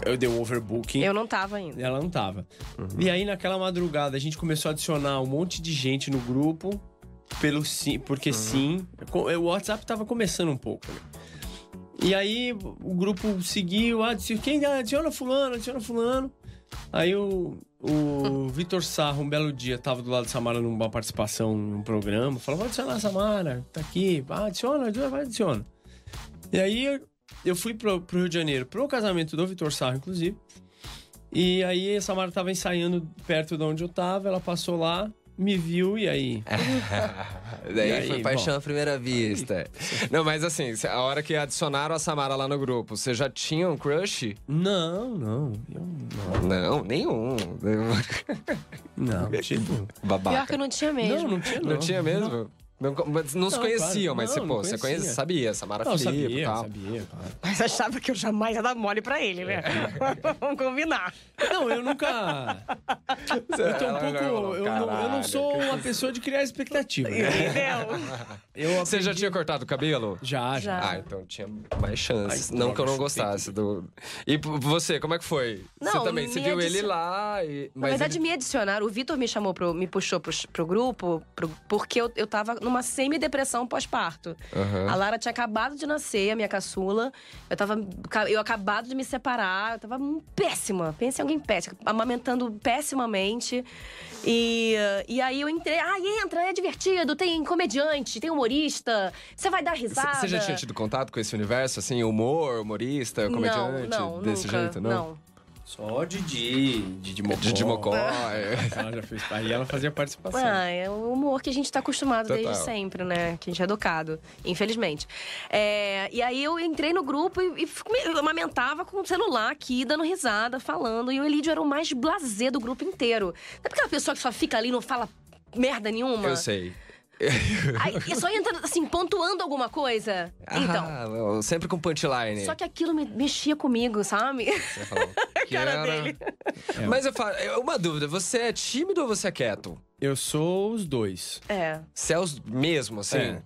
eu dei um overbooking. Eu não tava ainda. Ela não tava. Uhum. E aí, naquela madrugada, a gente começou a adicionar um monte de gente no grupo, pelo sim, porque sim. Co- O WhatsApp tava começando um pouco, né? E aí, o grupo seguiu, ah, disse, quem adiciona fulano, adiciona fulano. Aí o, o <laughs> Vitor Sarro, um belo dia, tava do lado de Samara numa participação num programa, falou, vai adicionar a Samara, tá aqui, ah, adiciona, adiciona, vai, adiciona. E aí, eu- eu fui pro, pro Rio de Janeiro, pro casamento do Vitor Sarro, inclusive. E aí a Samara tava ensaiando perto de onde eu tava, ela passou lá, me viu e aí. <laughs> Daí E aí, foi paixão bom. à primeira vista. Não, mas assim, a hora que adicionaram a Samara lá no grupo, você já tinha um crush? Não, não, eu não. Não, nenhum. Não, <laughs> tipo. Pior Babaca. que eu não tinha mesmo. Não, não tinha, não. Não tinha mesmo? Não, mas não, se Não, conheciam, claro. mas Não, você, não pô, você conhecia. sabia, Samara Não, Filipe e tal. sabia, claro. Mas achava que eu jamais ia dar mole pra ele, né? <laughs> Vamos combinar. Não, eu nunca. Eu tô um pouco. Eu não, eu não "Caralho, sou uma pessoa de criar expectativa. né? Entendeu? Eu Você já tinha cortado o cabelo? Já, já. Ah, então tinha mais chances. Ai, não que eu não gostasse do. E você, como é que foi? você Não, também, você viu ele lá e. Na Mas verdade, ele... me adicionaram. O Vitor me chamou, pro, me puxou pro, pro grupo, pro- porque eu, eu tava numa semi-depressão pós-parto. Aham. A Lara tinha acabado de nascer, a minha caçula. Eu tava. Eu acabado de me separar. Eu tava péssima. Pense em alguém péssimo. Amamentando pessimamente. E, e aí eu entrei. Ah, entra, é divertido. Tem comediante, tem humorista. Você vai dar risada. Você já tinha tido contato com esse universo, assim, humor, humorista, comediante, não, não, desse nunca, jeito, não? Só Didi, Didi Mocó. Didi Mocó. é. Ela já fez. Aí ela fazia participação. Ah, é o humor que a gente tá acostumado Total. desde sempre, né? Que a gente é educado, infelizmente. É, e aí eu entrei no grupo e, e com o celular aqui, dando risada, falando. E o Elídio era o mais blasé do grupo inteiro. Sabe aquela pessoa que só fica ali e não fala merda nenhuma? Eu sei. Aí, e só entra, assim, pontuando alguma coisa. Então. Ah, eu- sempre com punchline. Só que aquilo me mexia comigo, sabe? Você falou. Que cara era- dele. Mas eu falo, é uma dúvida, você é tímido ou você é quieto? Eu sou os dois. É. Você é os mesmo, assim? É.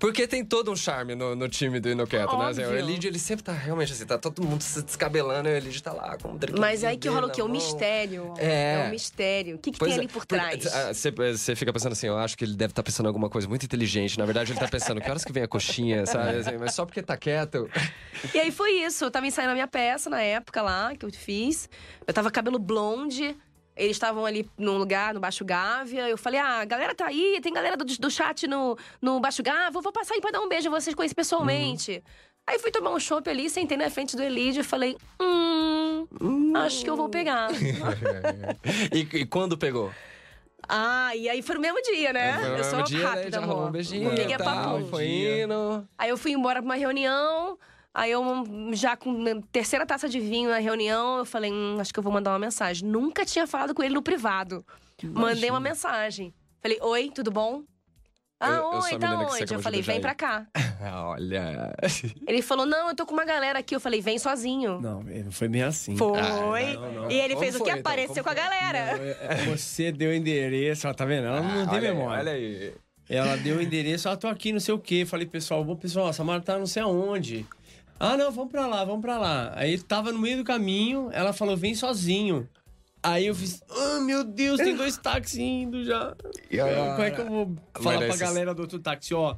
Porque tem todo um charme no, no tímido e no quieto, né? Assim, o. Elidio, ele sempre tá realmente assim, tá todo mundo se descabelando e o Elidio tá lá com um. Mas aí que rola o quê? O mistério. É. É um mistério. O que, que Pois tem é, ali por porque, trás? ah, Você você fica pensando assim, eu acho que ele deve estar pensando alguma coisa muito inteligente. Na verdade, ele tá pensando, que horas que vem a coxinha, sabe? Assim, mas só porque tá quieto. E aí foi isso. Eu tava ensaiando a minha peça na época lá, que eu fiz. Eu tava cabelo blonde. Eles estavam ali num lugar, no Baixo Gávea. Eu falei, ah, a galera tá aí, tem galera do, do chat no, no Baixo Gávea. Eu vou passar aí pra dar um beijo a vocês, conhecer pessoalmente. Aí fui tomar um chopp ali, sentei na frente do Elídio e falei, hum, acho que eu vou pegar. <laughs> E, e quando pegou? ah, e aí foi no mesmo dia, né? Foi no eu sou dia, né? rápida, Já rolou amor. um beijinho é tal, papum. foi indo. Aí eu fui embora pra uma reunião. Aí eu, já com a terceira taça de vinho na reunião, eu falei, hum, acho que eu vou mandar uma mensagem. Nunca tinha falado com ele no privado. Mandei uma mensagem. Falei, oi, tudo bom? Ah, Eu- eu oi, tá que você onde? Eu falei, vem aí. pra cá. <laughs> Olha. Ele falou, não, eu tô com uma galera aqui. Eu falei, vem sozinho. Não, foi bem assim. Foi. Ah, não, não. E ele Como fez o foi, que? então? Apareceu Como com a galera. Não, é- Você deu o endereço, ó, tá vendo? Ela não tem olha aí, memória. Olha aí. Ela deu o endereço, ah, tô aqui, não sei o quê. Falei, pessoal, bom, pessoal, a Samara tá não sei aonde. Ah, não, vamos pra lá, vamos pra lá. Aí tava no meio do caminho, ela falou, vem sozinho. Aí eu fiz, ah, meu Deus, tem dois táxis indo já. Como é que eu vou falar pra vocês- galera do outro táxi, ó,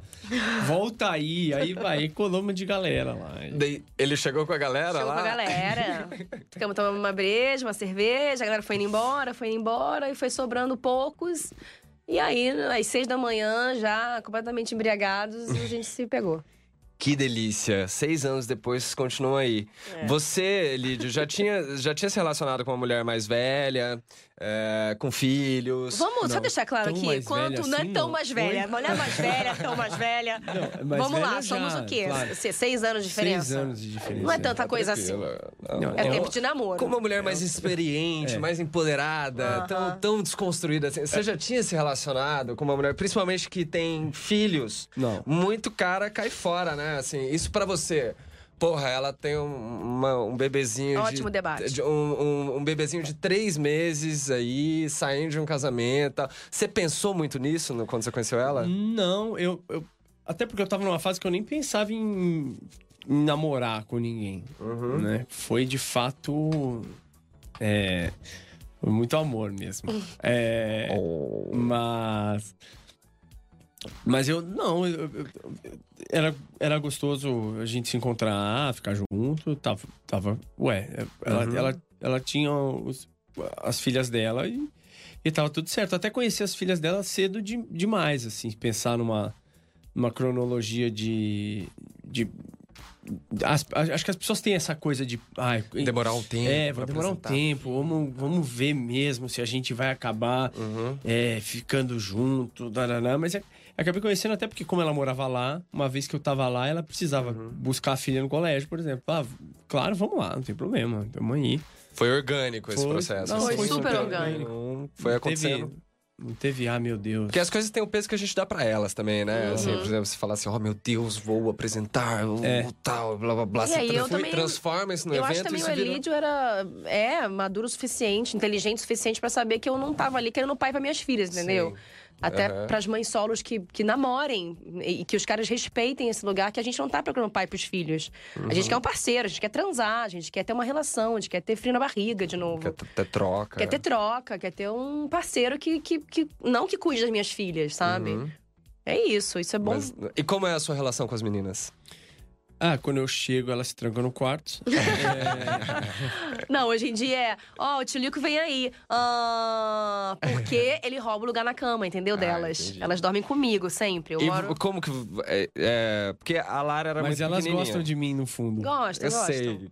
volta aí. Aí vai, aí colou uma de galera lá. Daí, ele chegou com a galera Chegou lá? com a galera. Ficamos tomando uma breja, uma cerveja, a galera foi indo embora, foi indo embora e foi sobrando poucos. E aí, às seis da manhã, já completamente embriagados, a gente se pegou. Que delícia. Seis anos depois, continua aí. É. Você, Lídio, já tinha, já tinha se relacionado com uma mulher mais velha, é, com filhos? Vamos só Não, deixar claro aqui, quanto velha não é assim, tão não. mais Oi? velha. Mulher mais velha, tão mais velha. <laughs> Não, mais Vamos lá, velha somos já, o quê? claro. Se- Seis anos de diferença? Seis anos de diferença. Não é tanta coisa assim. Tranquila. É Eu- tempo de namoro. Com uma mulher mais experiente, É. mais empoderada, Aham. tão, tão desconstruída assim. Você já tinha se relacionado com uma mulher, principalmente que tem filhos? Não. Muito cara cai fora, né? Assim, isso pra você. Porra, ela tem um, uma- um bebezinho Ótimo de, debate. de- um, um, um bebezinho de três meses aí, saindo de um casamento. Você pensou muito nisso no- quando você conheceu ela? Não, eu, eu- Até porque eu tava numa fase que eu nem pensava em, em namorar com ninguém. Uhum. Né? Foi de fato. É. Foi muito amor mesmo. <laughs> É. Oh. Mas. Mas eu. Não, eu- eu- era, era gostoso a gente se encontrar, ficar junto. Tava. tava ué, ela, Uhum. ela, ela tinha os- as filhas dela e, e tava tudo certo. Até conheci as filhas dela cedo de, demais, assim, pensar numa, numa cronologia de. de as- acho que as pessoas têm essa coisa de. Demorar um tempo. é, vai demorar um apresentar. tempo. Vamos, vamos ver mesmo se a gente vai acabar Uhum. é, ficando junto. Daraná. Mas é- acabei conhecendo até porque, como ela morava lá, uma vez que eu tava lá, ela precisava Uhum. buscar a filha no colégio, por exemplo. Ah, claro, vamos lá, não tem problema. Tamo aí. Foi orgânico esse Foi- processo. não, Foi assim. super super orgânico. Não Foi acontecendo. Teve, não teve, ah, meu Deus. Porque as coisas têm o peso que a gente dá pra elas também, né? Uhum. Assim, por exemplo, você fala assim, oh meu Deus, vou apresentar, o É. tal, blá blá blá. E Você aí, eu transforma, também- transforma isso no eu evento acho também e o isso vira... Elídio era é, maduro o suficiente, inteligente o suficiente pra saber que eu não tava ali querendo pai pra minhas filhas, entendeu? Sim. Até Aham. pras mães solos que, que namorem e que os caras respeitem esse lugar, que a gente não tá procurando pai pros filhos. A gente quer um parceiro, a gente quer transar, a gente quer ter uma relação, a gente quer ter frio na barriga de novo. Quer ter- ter troca. Quer ter troca, quer ter um parceiro que, que, que não que cuide das minhas filhas, sabe? Uhum. É isso, isso é bom. Mas- e como é a sua relação com as meninas? Ah, quando eu chego, ela se tranca no quarto. <laughs> É, Não, hoje em dia é, ó, o tio Lico vem aí. Ah, porque <laughs> ele rouba o lugar na cama, entendeu? Ah, Delas. entendi. Elas dormem comigo sempre. Eu e moro. como que... É, é, porque a Lara era mas muito elas gostam de mim no fundo. Gosta, Eu gosta. sei.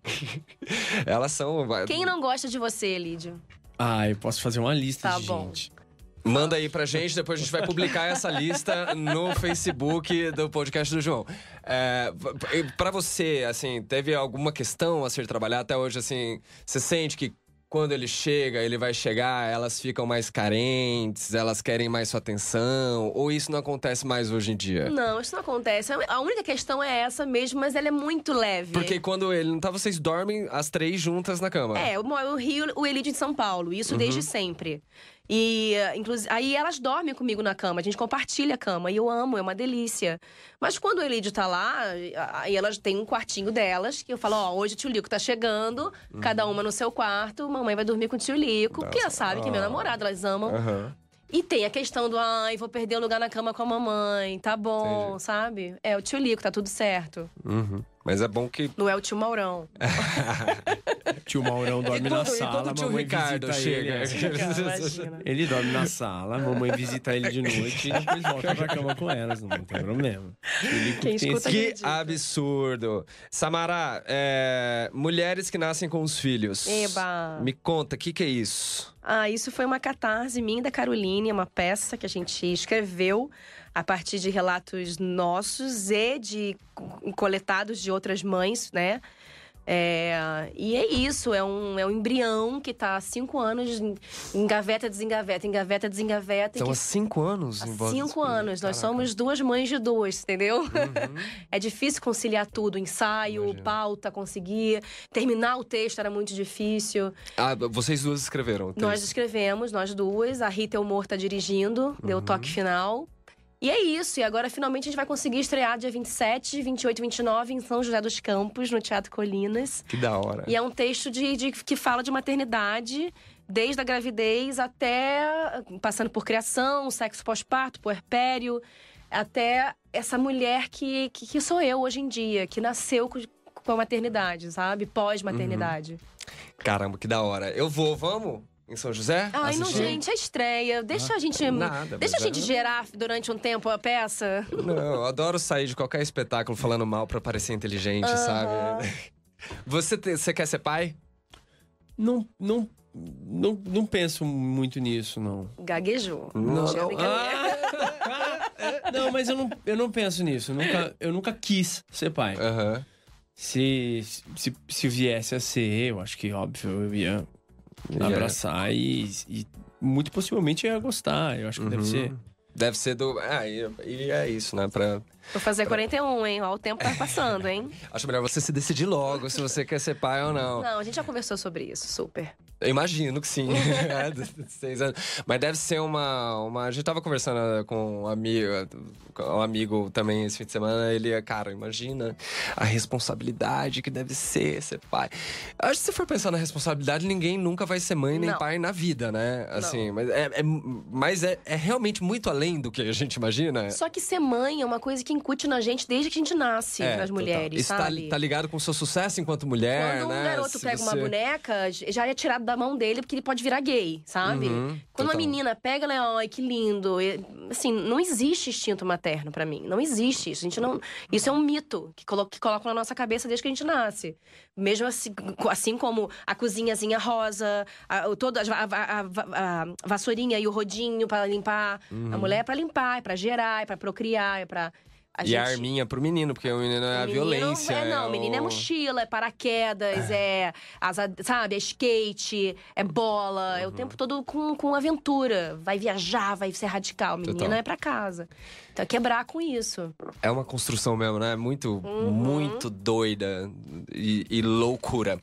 <laughs> elas são... Quem não gosta de você, Lídio? Ah, eu posso fazer uma lista Tá de bom. gente. Manda aí pra gente, depois a gente vai publicar essa lista no Facebook do podcast do João. É, pra você, assim, teve alguma questão a ser trabalhada até hoje, assim, você sente que quando ele chega, ele vai chegar, elas ficam mais carentes, elas querem mais sua atenção, ou isso não acontece mais hoje em dia? Não, isso não acontece. A única questão é essa mesmo, mas ela é muito leve. Porque quando ele não tá, vocês dormem as três juntas na cama. É, eu moro no Rio, o Elídio de São Paulo. Isso Uhum. desde sempre. E, inclusive, aí elas dormem comigo na cama, a gente compartilha a cama. E eu amo, é uma delícia. Mas quando o Elídio tá lá, aí elas têm um quartinho delas, que eu falo, ó, hoje o tio Lico tá chegando, cada uma no seu quarto, mamãe vai dormir com o tio Lico, porque elas sabem que é meu ah. namorado, elas amam. Aham. E tem a questão do, ai, vou perder o lugar na cama com a mamãe, tá bom, Entendi. sabe? É o tio Lico, tá tudo certo. Uhum. Mas é bom que. Não é o tio Maurão. <laughs> Tio Maurão dorme na quando- e sala, quando o tio mamãe Ricardo visita chega? <laughs> ele. Ele dorme na sala, mamãe visita ele de <laughs> noite e depois volta pra cama com elas, não tem problema. Ele Quem tem escuta Que absurdo. Samara, é, mulheres que nascem com os filhos. Eba. Me conta, o que, que é isso? Ah, isso foi uma catarse minha e da Caroline, uma peça que a gente escreveu a partir de relatos nossos e de coletados de outras mães, né? É, e é isso, é um, é um embrião que está há cinco anos, engaveta, desengaveta, engaveta, desengaveta. São que... há cinco anos? Há cinco anos. Caraca. Nós somos duas mães de duas, entendeu? Uhum. <laughs> é difícil conciliar tudo, ensaio, Imagina. pauta, conseguir. Terminar o texto era muito difícil. Ah, vocês duas escreveram? Nós escrevemos, nós duas. A Rita Elmor está dirigindo, uhum. deu o toque final. E é isso. E agora, finalmente, a gente vai conseguir estrear dia 27, 28 e 29 em São José dos Campos, no Teatro Colinas. Que da hora. E é um texto de, de que fala de maternidade, desde a gravidez até passando por criação, sexo pós-parto, puerpério, até essa mulher que, que, que, sou eu hoje em dia, que nasceu com, com a maternidade, sabe? Pós-maternidade. Uhum. Caramba, que da hora. Eu vou, vamos? Em São José? Ai, não, gente, é estreia. Deixa ah, a gente. Nada, deixa a gente é... gerar durante um tempo a peça. Não, eu adoro sair de qualquer espetáculo falando mal pra parecer inteligente, uh -huh. sabe? Você, te, você quer ser pai? Não, não, não, não penso muito nisso, não. Gaguejou. Não, não. Ah, <laughs> não mas eu não, eu não penso nisso. Eu nunca, eu nunca quis ser pai. Uhum. Se, se, se viesse a ser, eu acho que, óbvio, eu ia abraçar e, e, muito possivelmente ia gostar. Eu acho que uhum. deve ser. Deve ser do. Ah, e, e é isso, né? Pra, Vou fazer 41, hein? Ó, o tempo tá passando, hein? <laughs> Acho melhor você se decidir logo se você quer ser pai ou não. Não, a gente já conversou sobre isso, super. Eu imagino que sim. <laughs> é, seis anos. Mas deve ser uma, uma. A gente tava conversando com um amigo, um amigo também esse fim de semana. Ele, cara, imagina a responsabilidade que deve ser ser pai. Acho que se for pensar na responsabilidade, ninguém nunca vai ser mãe nem Não. pai na vida, né? Assim, Não. mas, é, é, mas é, é realmente muito além do que a gente imagina. Só que ser mãe é uma coisa que incute na gente desde que a gente nasce, é, as mulheres. Isso tá, tá, ligado com o seu sucesso enquanto mulher, Quando né? um garoto se pega você... uma boneca, já é tirado da mão dele, porque ele pode virar gay, sabe? Uhum, Quando total. uma menina pega, ela é, ai, que lindo. Assim, não existe instinto materno para mim. Não existe isso. A gente não... Isso é um mito que, colo... que colocam na nossa cabeça desde que a gente nasce. Mesmo assim, assim como a cozinhazinha rosa, a, toda a, a, a, vassourinha e o rodinho para limpar. Uhum. A mulher é pra limpar, é pra gerar, é pra procriar, é pra. A e gente... a arminha pro menino, porque o menino é a violência. É, não, é o menino é mochila, é paraquedas, é, é asa, sabe, é skate, é bola, uhum. é o uhum. tempo todo com, com aventura. Vai viajar, vai ser radical. O menino Total. é pra casa. Então é quebrar com isso. É uma construção mesmo, né? Muito, uhum. muito doida e, e loucura.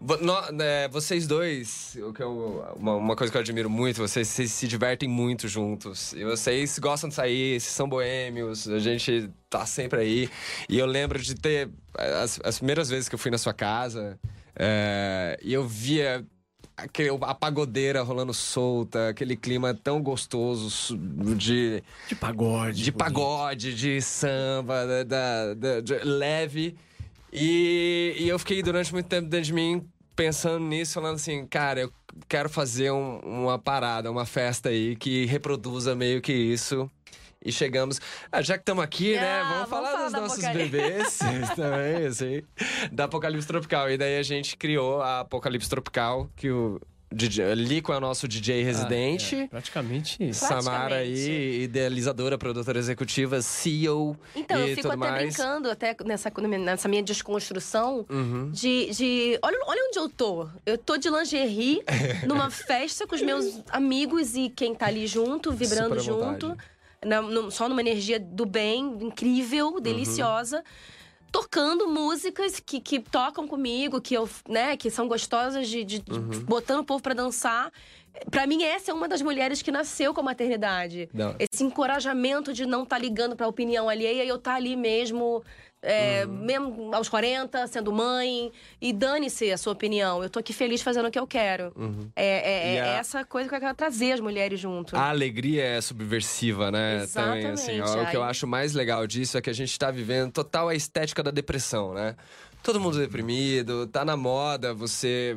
No, é, vocês dois, o que eu, uma, uma, coisa que eu admiro muito, vocês, vocês, se divertem muito juntos. E vocês gostam de sair, são boêmios, a gente tá sempre aí. E eu lembro de ter. As, as primeiras vezes que eu fui na sua casa, é, e eu via aquele, a pagodeira rolando solta, aquele clima tão gostoso de. De pagode. De pagode, de samba, da, da, de leve. E, e eu fiquei durante muito tempo dentro de mim pensando nisso, falando assim, cara, eu quero fazer um, uma parada, uma festa aí que reproduza meio que isso. E chegamos. Ah, já que estamos aqui, né, ah, né? Vamos, vamos falar, falar dos nossos bebês <laughs> também, assim. Da Apocalipse Tropical. E daí a gente criou a Apocalipse Tropical, que o, DJ, Lico é o nosso DJ residente. Ah, é, praticamente isso. Samara aí, idealizadora, produtora executiva, CEO. Então, eu fico até mais. brincando, até nessa, nessa minha desconstrução, uhum. de, de. Olha, olha onde eu tô. Eu tô de lingerie <laughs> numa festa com os meus amigos e quem tá ali junto, vibrando junto. Na, no, só numa energia do bem, incrível, uhum. deliciosa. Uhum tocando músicas que, que tocam comigo, que eu, né, que são gostosas de, de uhum. botando o povo para dançar. Para mim, essa é uma das mulheres que nasceu com a maternidade. Não. Esse encorajamento de não estar tá ligando para a opinião alheia e eu estar tá ali mesmo é, uhum. Mesmo aos 40, sendo mãe. E dane-se a sua opinião. Eu tô aqui feliz fazendo o que eu quero. Uhum. É, é, é a... essa coisa que eu quero trazer as mulheres junto. A alegria é subversiva, né? Exatamente. Também, assim, ó, O que eu acho mais legal disso é que a gente tá vivendo total a estética da depressão, né? Todo mundo deprimido, tá na moda, você.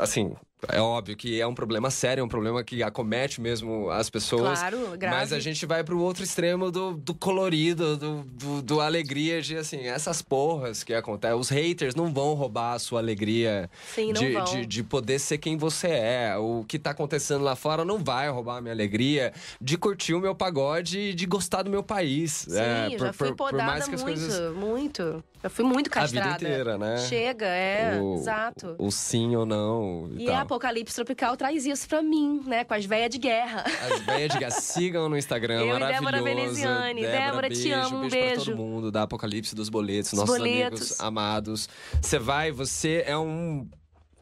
Assim, É óbvio que é um problema sério, é um problema que acomete mesmo as pessoas. Claro, grave. Mas a gente vai pro outro extremo do, do colorido, do, do, do alegria de, assim, essas porras que acontecem. Os haters não vão roubar a sua alegria Sim, não de, de, de poder ser quem você é. O que tá acontecendo lá fora não vai roubar a minha alegria de curtir o meu pagode e de gostar do meu país. Sim, é, eu por- já fui por- por podada mais que as muito, coisas- muito. Já fui muito A vida castrada. inteira, né? Chega, é, o, exato. O sim ou não. E, E tal. a Apocalipse Tropical traz isso pra mim, né? Com as velhas de guerra. As velhas de gás, sigam no Instagram, Eu maravilhoso. Débora Veneziane. Débora, te beijo, amo, um beijo. pra beijo. todo mundo, da Apocalipse dos Boletos, Dos nossos boletos. amigos amados. Você vai, você é um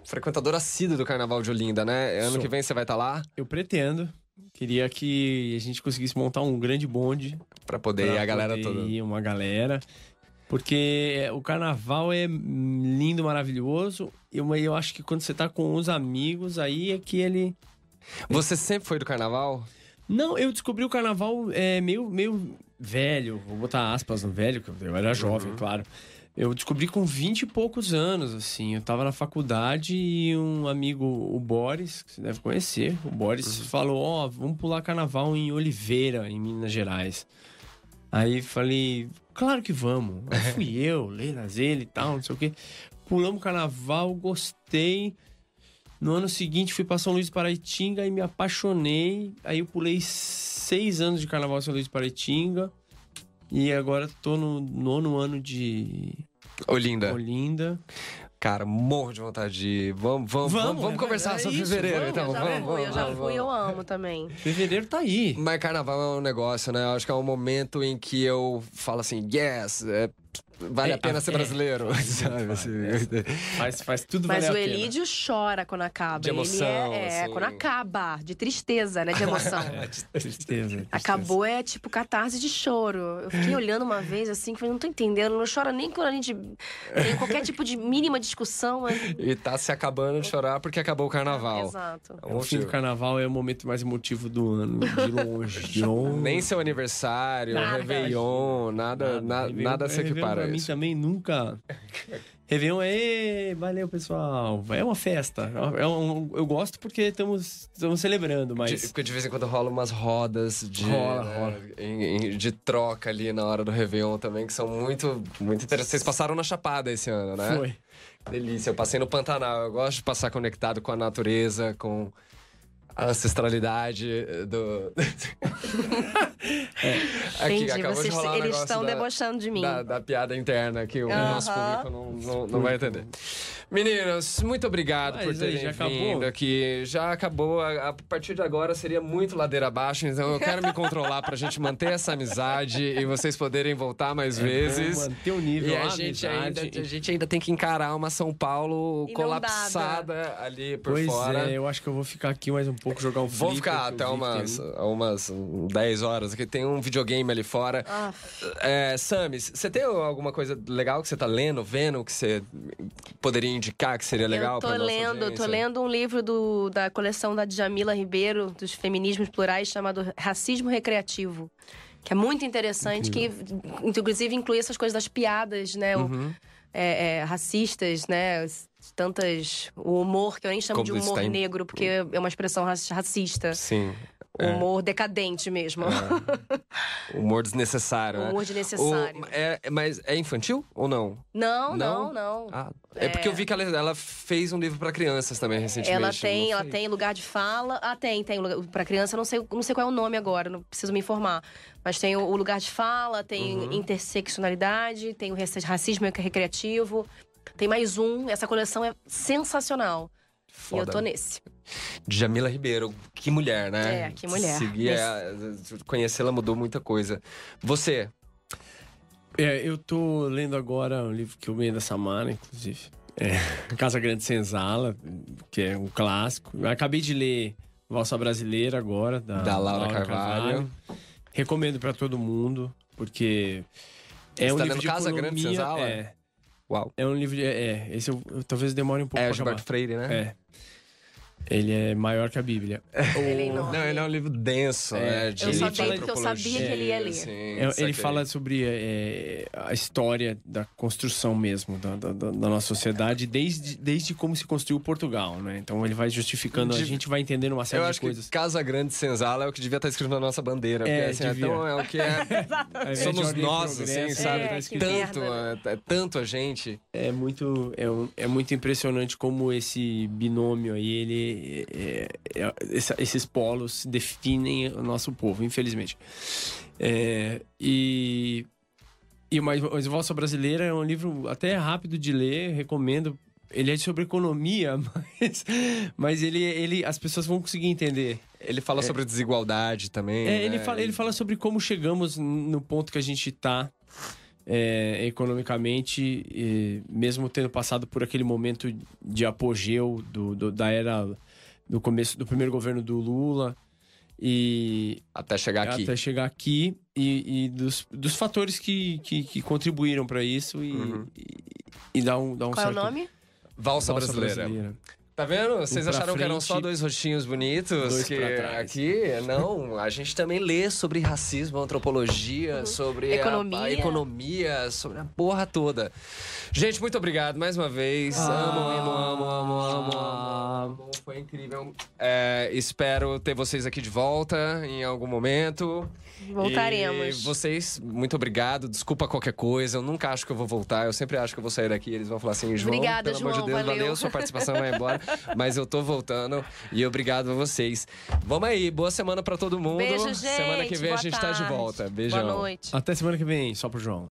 frequentador assíduo do Carnaval de Olinda, né? Ano Sou. que vem você vai estar lá Eu pretendo. Queria que a gente conseguisse montar um grande bonde. pra poder ir pra a galera poder toda. ir uma galera. Porque o carnaval é lindo, maravilhoso. E eu, eu acho que quando você tá com os amigos, aí é que ele. Você sempre foi do Carnaval? Não, eu descobri o carnaval é, meio, meio velho. Vou botar aspas no velho, que eu era jovem, claro. Eu descobri com 20 e poucos anos, assim. Eu tava na faculdade e um amigo, o Boris, que você deve conhecer, o Boris falou: Ó, vamos pular carnaval em Oliveira, em Minas Gerais. Aí falei: Claro que vamos. <laughs> Aí fui eu, Leilas, ele e tal, não sei o quê. Pulamos carnaval, gostei. No ano seguinte fui pra São Luís de Paraitinga e me apaixonei. Aí eu pulei seis anos de carnaval em São Luís de Paraitinga. E agora tô no nono ano de Olinda. Olinda. Cara, morro de vontade de ir. Vamos, vamos, vamos, Vamos, vamos é conversar verdade, sobre é isso, fevereiro, vamos, então. eu já vamos, fui, vamos, eu já vamos, fui, eu amo também. Fevereiro tá aí. Mas carnaval é um negócio, né? Eu acho que é um momento em que eu falo assim, yes, é, vale É, a pena a- ser é. brasileiro. <laughs> sabe? Assim, Faz, faz tudo Mas valer o. Elídio chora quando acaba. De emoção, Ele é, é assim. quando acaba, de tristeza, né? De emoção. <laughs> Tristeza, tristeza. Acabou é tipo catarse de choro. Eu fiquei olhando uma vez assim, que eu não tô entendendo, não chora nem quando a gente tem qualquer tipo de mínima discussão. mas- E tá se acabando de chorar porque acabou o carnaval. Exato. É um O fim do carnaval é o momento mais emotivo do ano. De longe, de <laughs> longe. Nem seu aniversário, Nada, Réveillon, nada, na- Réveillon- nada se equipara mim isso. também nunca. <laughs> Réveillon é. Valeu, pessoal. É uma festa. É um- eu gosto porque estamos, estamos celebrando, mas. De, porque de vez em quando rola umas rodas de, Rola, né, rola. em- em- de troca ali na hora do Réveillon também, que são muito, muito interessantes. Vocês passaram na Chapada esse ano, né? Foi. Delícia, eu passei no Pantanal. Eu gosto de passar conectado com a natureza, com a ancestralidade eh, do. <laughs> Aqui, Entendi, acabou de vocês, rolar um eles estão da- debochando de mim. Da, da piada interna que o Aham. nosso público não, não, não vai entender. Meninos, muito obrigado Mas por terem já vindo acabou? aqui. Já acabou. A, a partir de agora seria muito ladeira abaixo, então eu quero me controlar pra gente manter essa amizade e vocês poderem voltar mais vezes. Vamos manter o nível, E a a gente, amizade. ainda, a gente ainda tem que encarar uma São Paulo Inundada. colapsada ali por Pois fora. é, eu acho que eu vou ficar aqui mais um pouco, jogar um Vou flipper, ficar até umas, tem- umas 10 horas, que tem um videogame ali fora. Ah, É, Samis, você tem alguma coisa legal que você tá lendo, vendo, que você poderia indicar que seria legal eu tô pra nossa lendo, tô audiência? lendo um livro do, da coleção da Djamila Ribeiro, dos feminismos plurais, chamado Racismo Recreativo. Que é muito interessante, que inclusive inclui essas coisas das piadas, né? o- Uhum. é, é, racistas, né? Tantas. O humor, que eu nem chamo Como de humor tá em- negro, porque é uma expressão raci- racista. Sim. O humor decadente mesmo. <laughs> Humor desnecessário, né? humor desnecessário. O- é, mas é infantil ou não? Não, Não? não, não. Ah, é, porque eu vi que ela, ela fez um livro pra crianças também recentemente. Ela tem, ela tem lugar de fala. Ah, tem, tem. lugar- Pra criança, não sei, não sei qual é o nome agora, não preciso me informar. Mas tem o, o lugar de fala, tem Uhum. interseccionalidade, tem o raci- racismo recreativo. Tem mais um. Essa coleção é sensacional. E eu Foda. tô nesse. Jamila Ribeiro, que mulher, né? É, que mulher. Seguir, conhecê-la mudou muita coisa. Você, É, eu tô lendo agora um livro que eu ganhei da Samara, inclusive. É, <laughs> Casa Grande Senzala, que é um clássico. Eu acabei de ler Valsa Brasileira agora, da, Da Laura Carvalho. Recomendo pra todo mundo, porque é Você um tá livro lendo de Casa Grande economia, Senzala? É, uau. é um livro de... É, é, esse eu, eu talvez demore um pouco É pra Gilberto acabar. Freire, né? É. Ele é maior que a Bíblia. <laughs> Ele é enorme. Não, ele é um livro denso, né? De Eu só sabia que eu sabia que ele ia ler. Assim, É, ele saquei. fala sobre é, a história da construção mesmo da, da- da- nossa sociedade, desde, desde como se construiu Portugal, né? Então ele vai justificando, a De- gente vai entendendo uma série Eu de acho coisas. que Casa Grande Senzala é o que devia estar escrito na nossa bandeira. Porque, É, assim, é, devia. tão, é o que é. <laughs> De Somos nós, assim, sabe? É, tá tanto, merda, é, é tanto a gente. É muito, é, um- é muito impressionante como esse binômio aí, ele, é- é- essa- esses polos definem o nosso povo, infelizmente. É, e e mas mas Valsa Brasileira é um livro até rápido de ler, recomendo. Ele é sobre economia, <laughs> mas, mas ele, ele, as pessoas vão conseguir entender. Ele fala sobre desigualdade também. É, ele, né? fala, ele fala sobre como chegamos no ponto que a gente está economicamente, e mesmo tendo passado por aquele momento de apogeu do, do- da era do começo do primeiro governo do Lula e Até chegar aqui. até chegar aqui e, e dos, dos fatores que, que, que contribuíram para isso e, Uhum. e, e dar um, dar um Qual é o certo... nome? Valsa, Valsa brasileira. Tá vendo? Vocês acharam que eram só frente, dois rostinhos bonitos? dois que pra trás. aqui, não. A gente também lê sobre racismo, antropologia, sobre a- Economia. A, economia, sobre a porra toda. Gente, muito obrigado mais uma vez. amo, amo, amo, amo, amo, amo, amo. Foi incrível. É, espero ter vocês aqui de volta em algum momento. Voltaremos. E vocês, muito obrigado. Desculpa qualquer coisa. Eu nunca acho que eu vou voltar. Eu sempre acho que eu vou sair daqui. Eles vão falar assim, João, Obrigada, pelo amor de João, Deus, valeu. Sua participação vai embora. <laughs> Mas eu tô voltando. E obrigado a vocês. Vamos aí. Boa semana pra todo mundo. Beijo, gente. Semana que vem Boa a gente tá de tarde. volta. Beijão. Boa noite. Até semana que vem, só pro João.